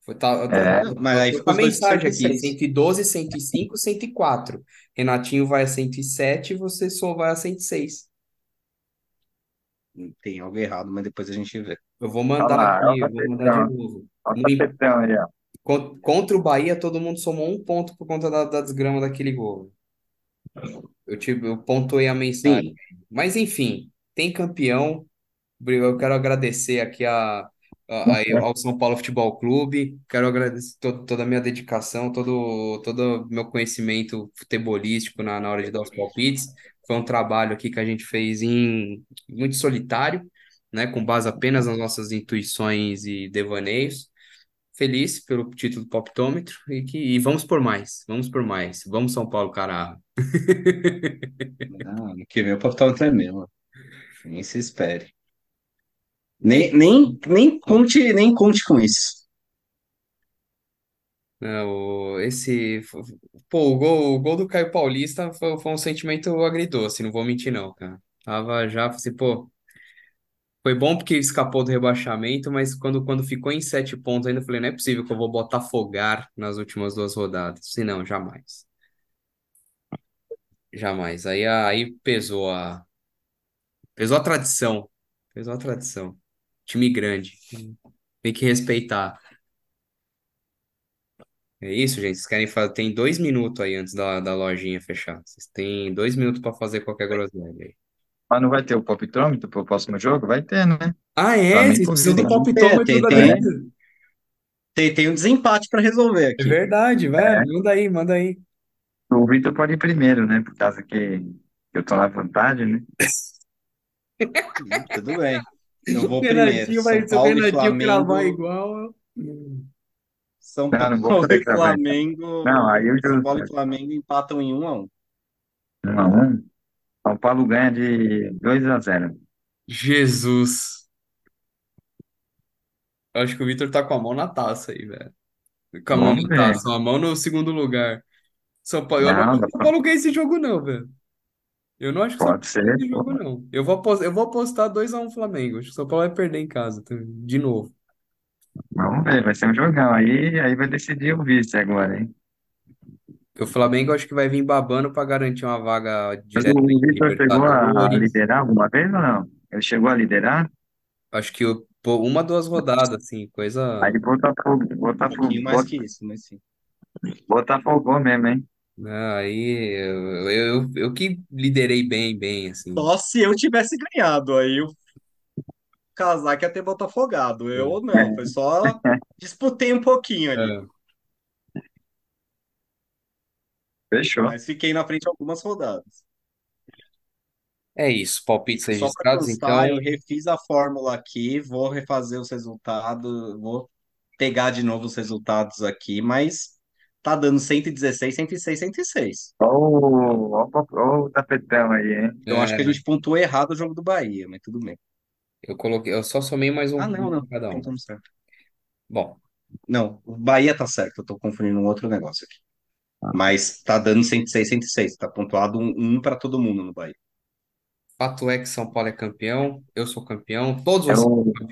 Foi, tá, tá, É, Não, mas eu aí tô com ficou a os dois mensagem aqui: 106. 112, 105, 104. Renatinho vai a 107 e você só vai a 106. Tem algo errado, mas depois a gente vê. Eu vou olha mandar lá, aqui, olha eu o vou mandar de novo. olha o No em- aí, ó. con- Contra o Bahia, todo mundo somou um ponto por conta da, da desgrama daquele gol. Eu, tive, eu pontuei a mensagem. Sim, Mas enfim, tem campeão. Eu quero agradecer aqui a, a- a- ao São Paulo Futebol Clube. Quero agradecer to- toda a minha dedicação, todo todo o meu conhecimento futebolístico na, na hora de dar os palpites. Foi um trabalho aqui que a gente fez em muito solitário, né, com base apenas nas nossas intuições e devaneios. Feliz pelo título do Palpitômetro e que e vamos por mais, vamos por mais. Vamos São Paulo, caralho. não, que vem o palpitômetro é meu. Nem se espere. Nem, nem, nem conte, nem conte com isso. né, o- esse, pô, o gol, o gol do Caio Paulista foi, foi um sentimento agridoce, não vou mentir não, cara. Tava já, assim, pô, foi bom porque escapou do rebaixamento, mas quando, quando ficou em sete pontos ainda falei, não é possível que eu vou botar Fogar nas últimas duas rodadas. Se não, jamais. Jamais. Aí, aí pesou a, pesou a tradição. Pesou a tradição. Time grande. Tem que respeitar. É isso, gente. Vocês querem fazer. Tem dois minutos aí antes da, da lojinha fechar. Vocês têm dois minutos para fazer qualquer groselha aí. Mas não vai ter o palpitômetro pro próximo jogo? Vai ter, né? Ah, é? Vocês precisam do Vitor. palpitômetro Tem- da tem- vida. Tem, tem um desempate para resolver É aqui. verdade, velho. Manda aí, manda aí. O Vitor pode ir primeiro, né? Por causa que eu tô na vantagem, né? Tudo bem. Eu vou O primeiro. Vai, São se o Paulo e Flamengo. igual. São Não, não vou Paulo poder e. Flamengo. Não, aí eu São. Paulo e Flamengo empatam em 1 a 1 Um a um. São Paulo ganha de 2 a 0. Jesus. Eu acho que o Vitor tá com a mão na taça aí, velho. Com a mão Vamos na ver. taça, a mão no segundo lugar. São Paulo, eu não Não, acho dá que o São pra- Paulo ganha esse jogo, não, velho. Eu não acho que o São Pode Paulo ganha ser. esse jogo, não. Eu vou apostar, eu vou apostar 2x1 Flamengo. Acho que o São Paulo vai perder em casa, tá? de novo. Vamos ver, vai ser um jogão. Aí, aí vai decidir o vice agora, hein? Porque o Flamengo eu acho que vai vir babando pra garantir uma vaga Mas direta o em Vitor chegou a Libertadores. liderar alguma vez ou não? Ele chegou a liderar? Acho que o- pô, uma, duas rodadas, assim, coisa. Aí Botafogo, Um Botafogo, pouquinho mais Bota- que isso, mas sim. Botafogo mesmo, hein? né, Aí eu, eu, eu que liderei bem, bem, assim. Só se eu tivesse ganhado, aí o casaco ia ter botafogado. Eu não, foi só disputei um pouquinho ali. É. Fechou. Mas fiquei na frente algumas rodadas. É isso, palpites Só para registrados, constar, então. eu refiz a fórmula aqui, vou refazer os resultados, vou pegar de novo os resultados aqui, mas tá dando 116, 106, 106. Ó o, ó, o- ó o tapetão aí, hein? Eu acho que a É, gente pontuou errado o jogo do Bahia, mas tudo bem. eu coloquei, eu só somei mais um Ah, não, ponto não, cada um. estamos certo. Bom, Não, o Bahia tá certo, eu tô confundindo um outro negócio aqui. Mas tá dando 106, 106, tá pontuado um, um para todo mundo no Bahia. fato é que São Paulo é campeão, eu sou campeão, todos É vocês são campeões.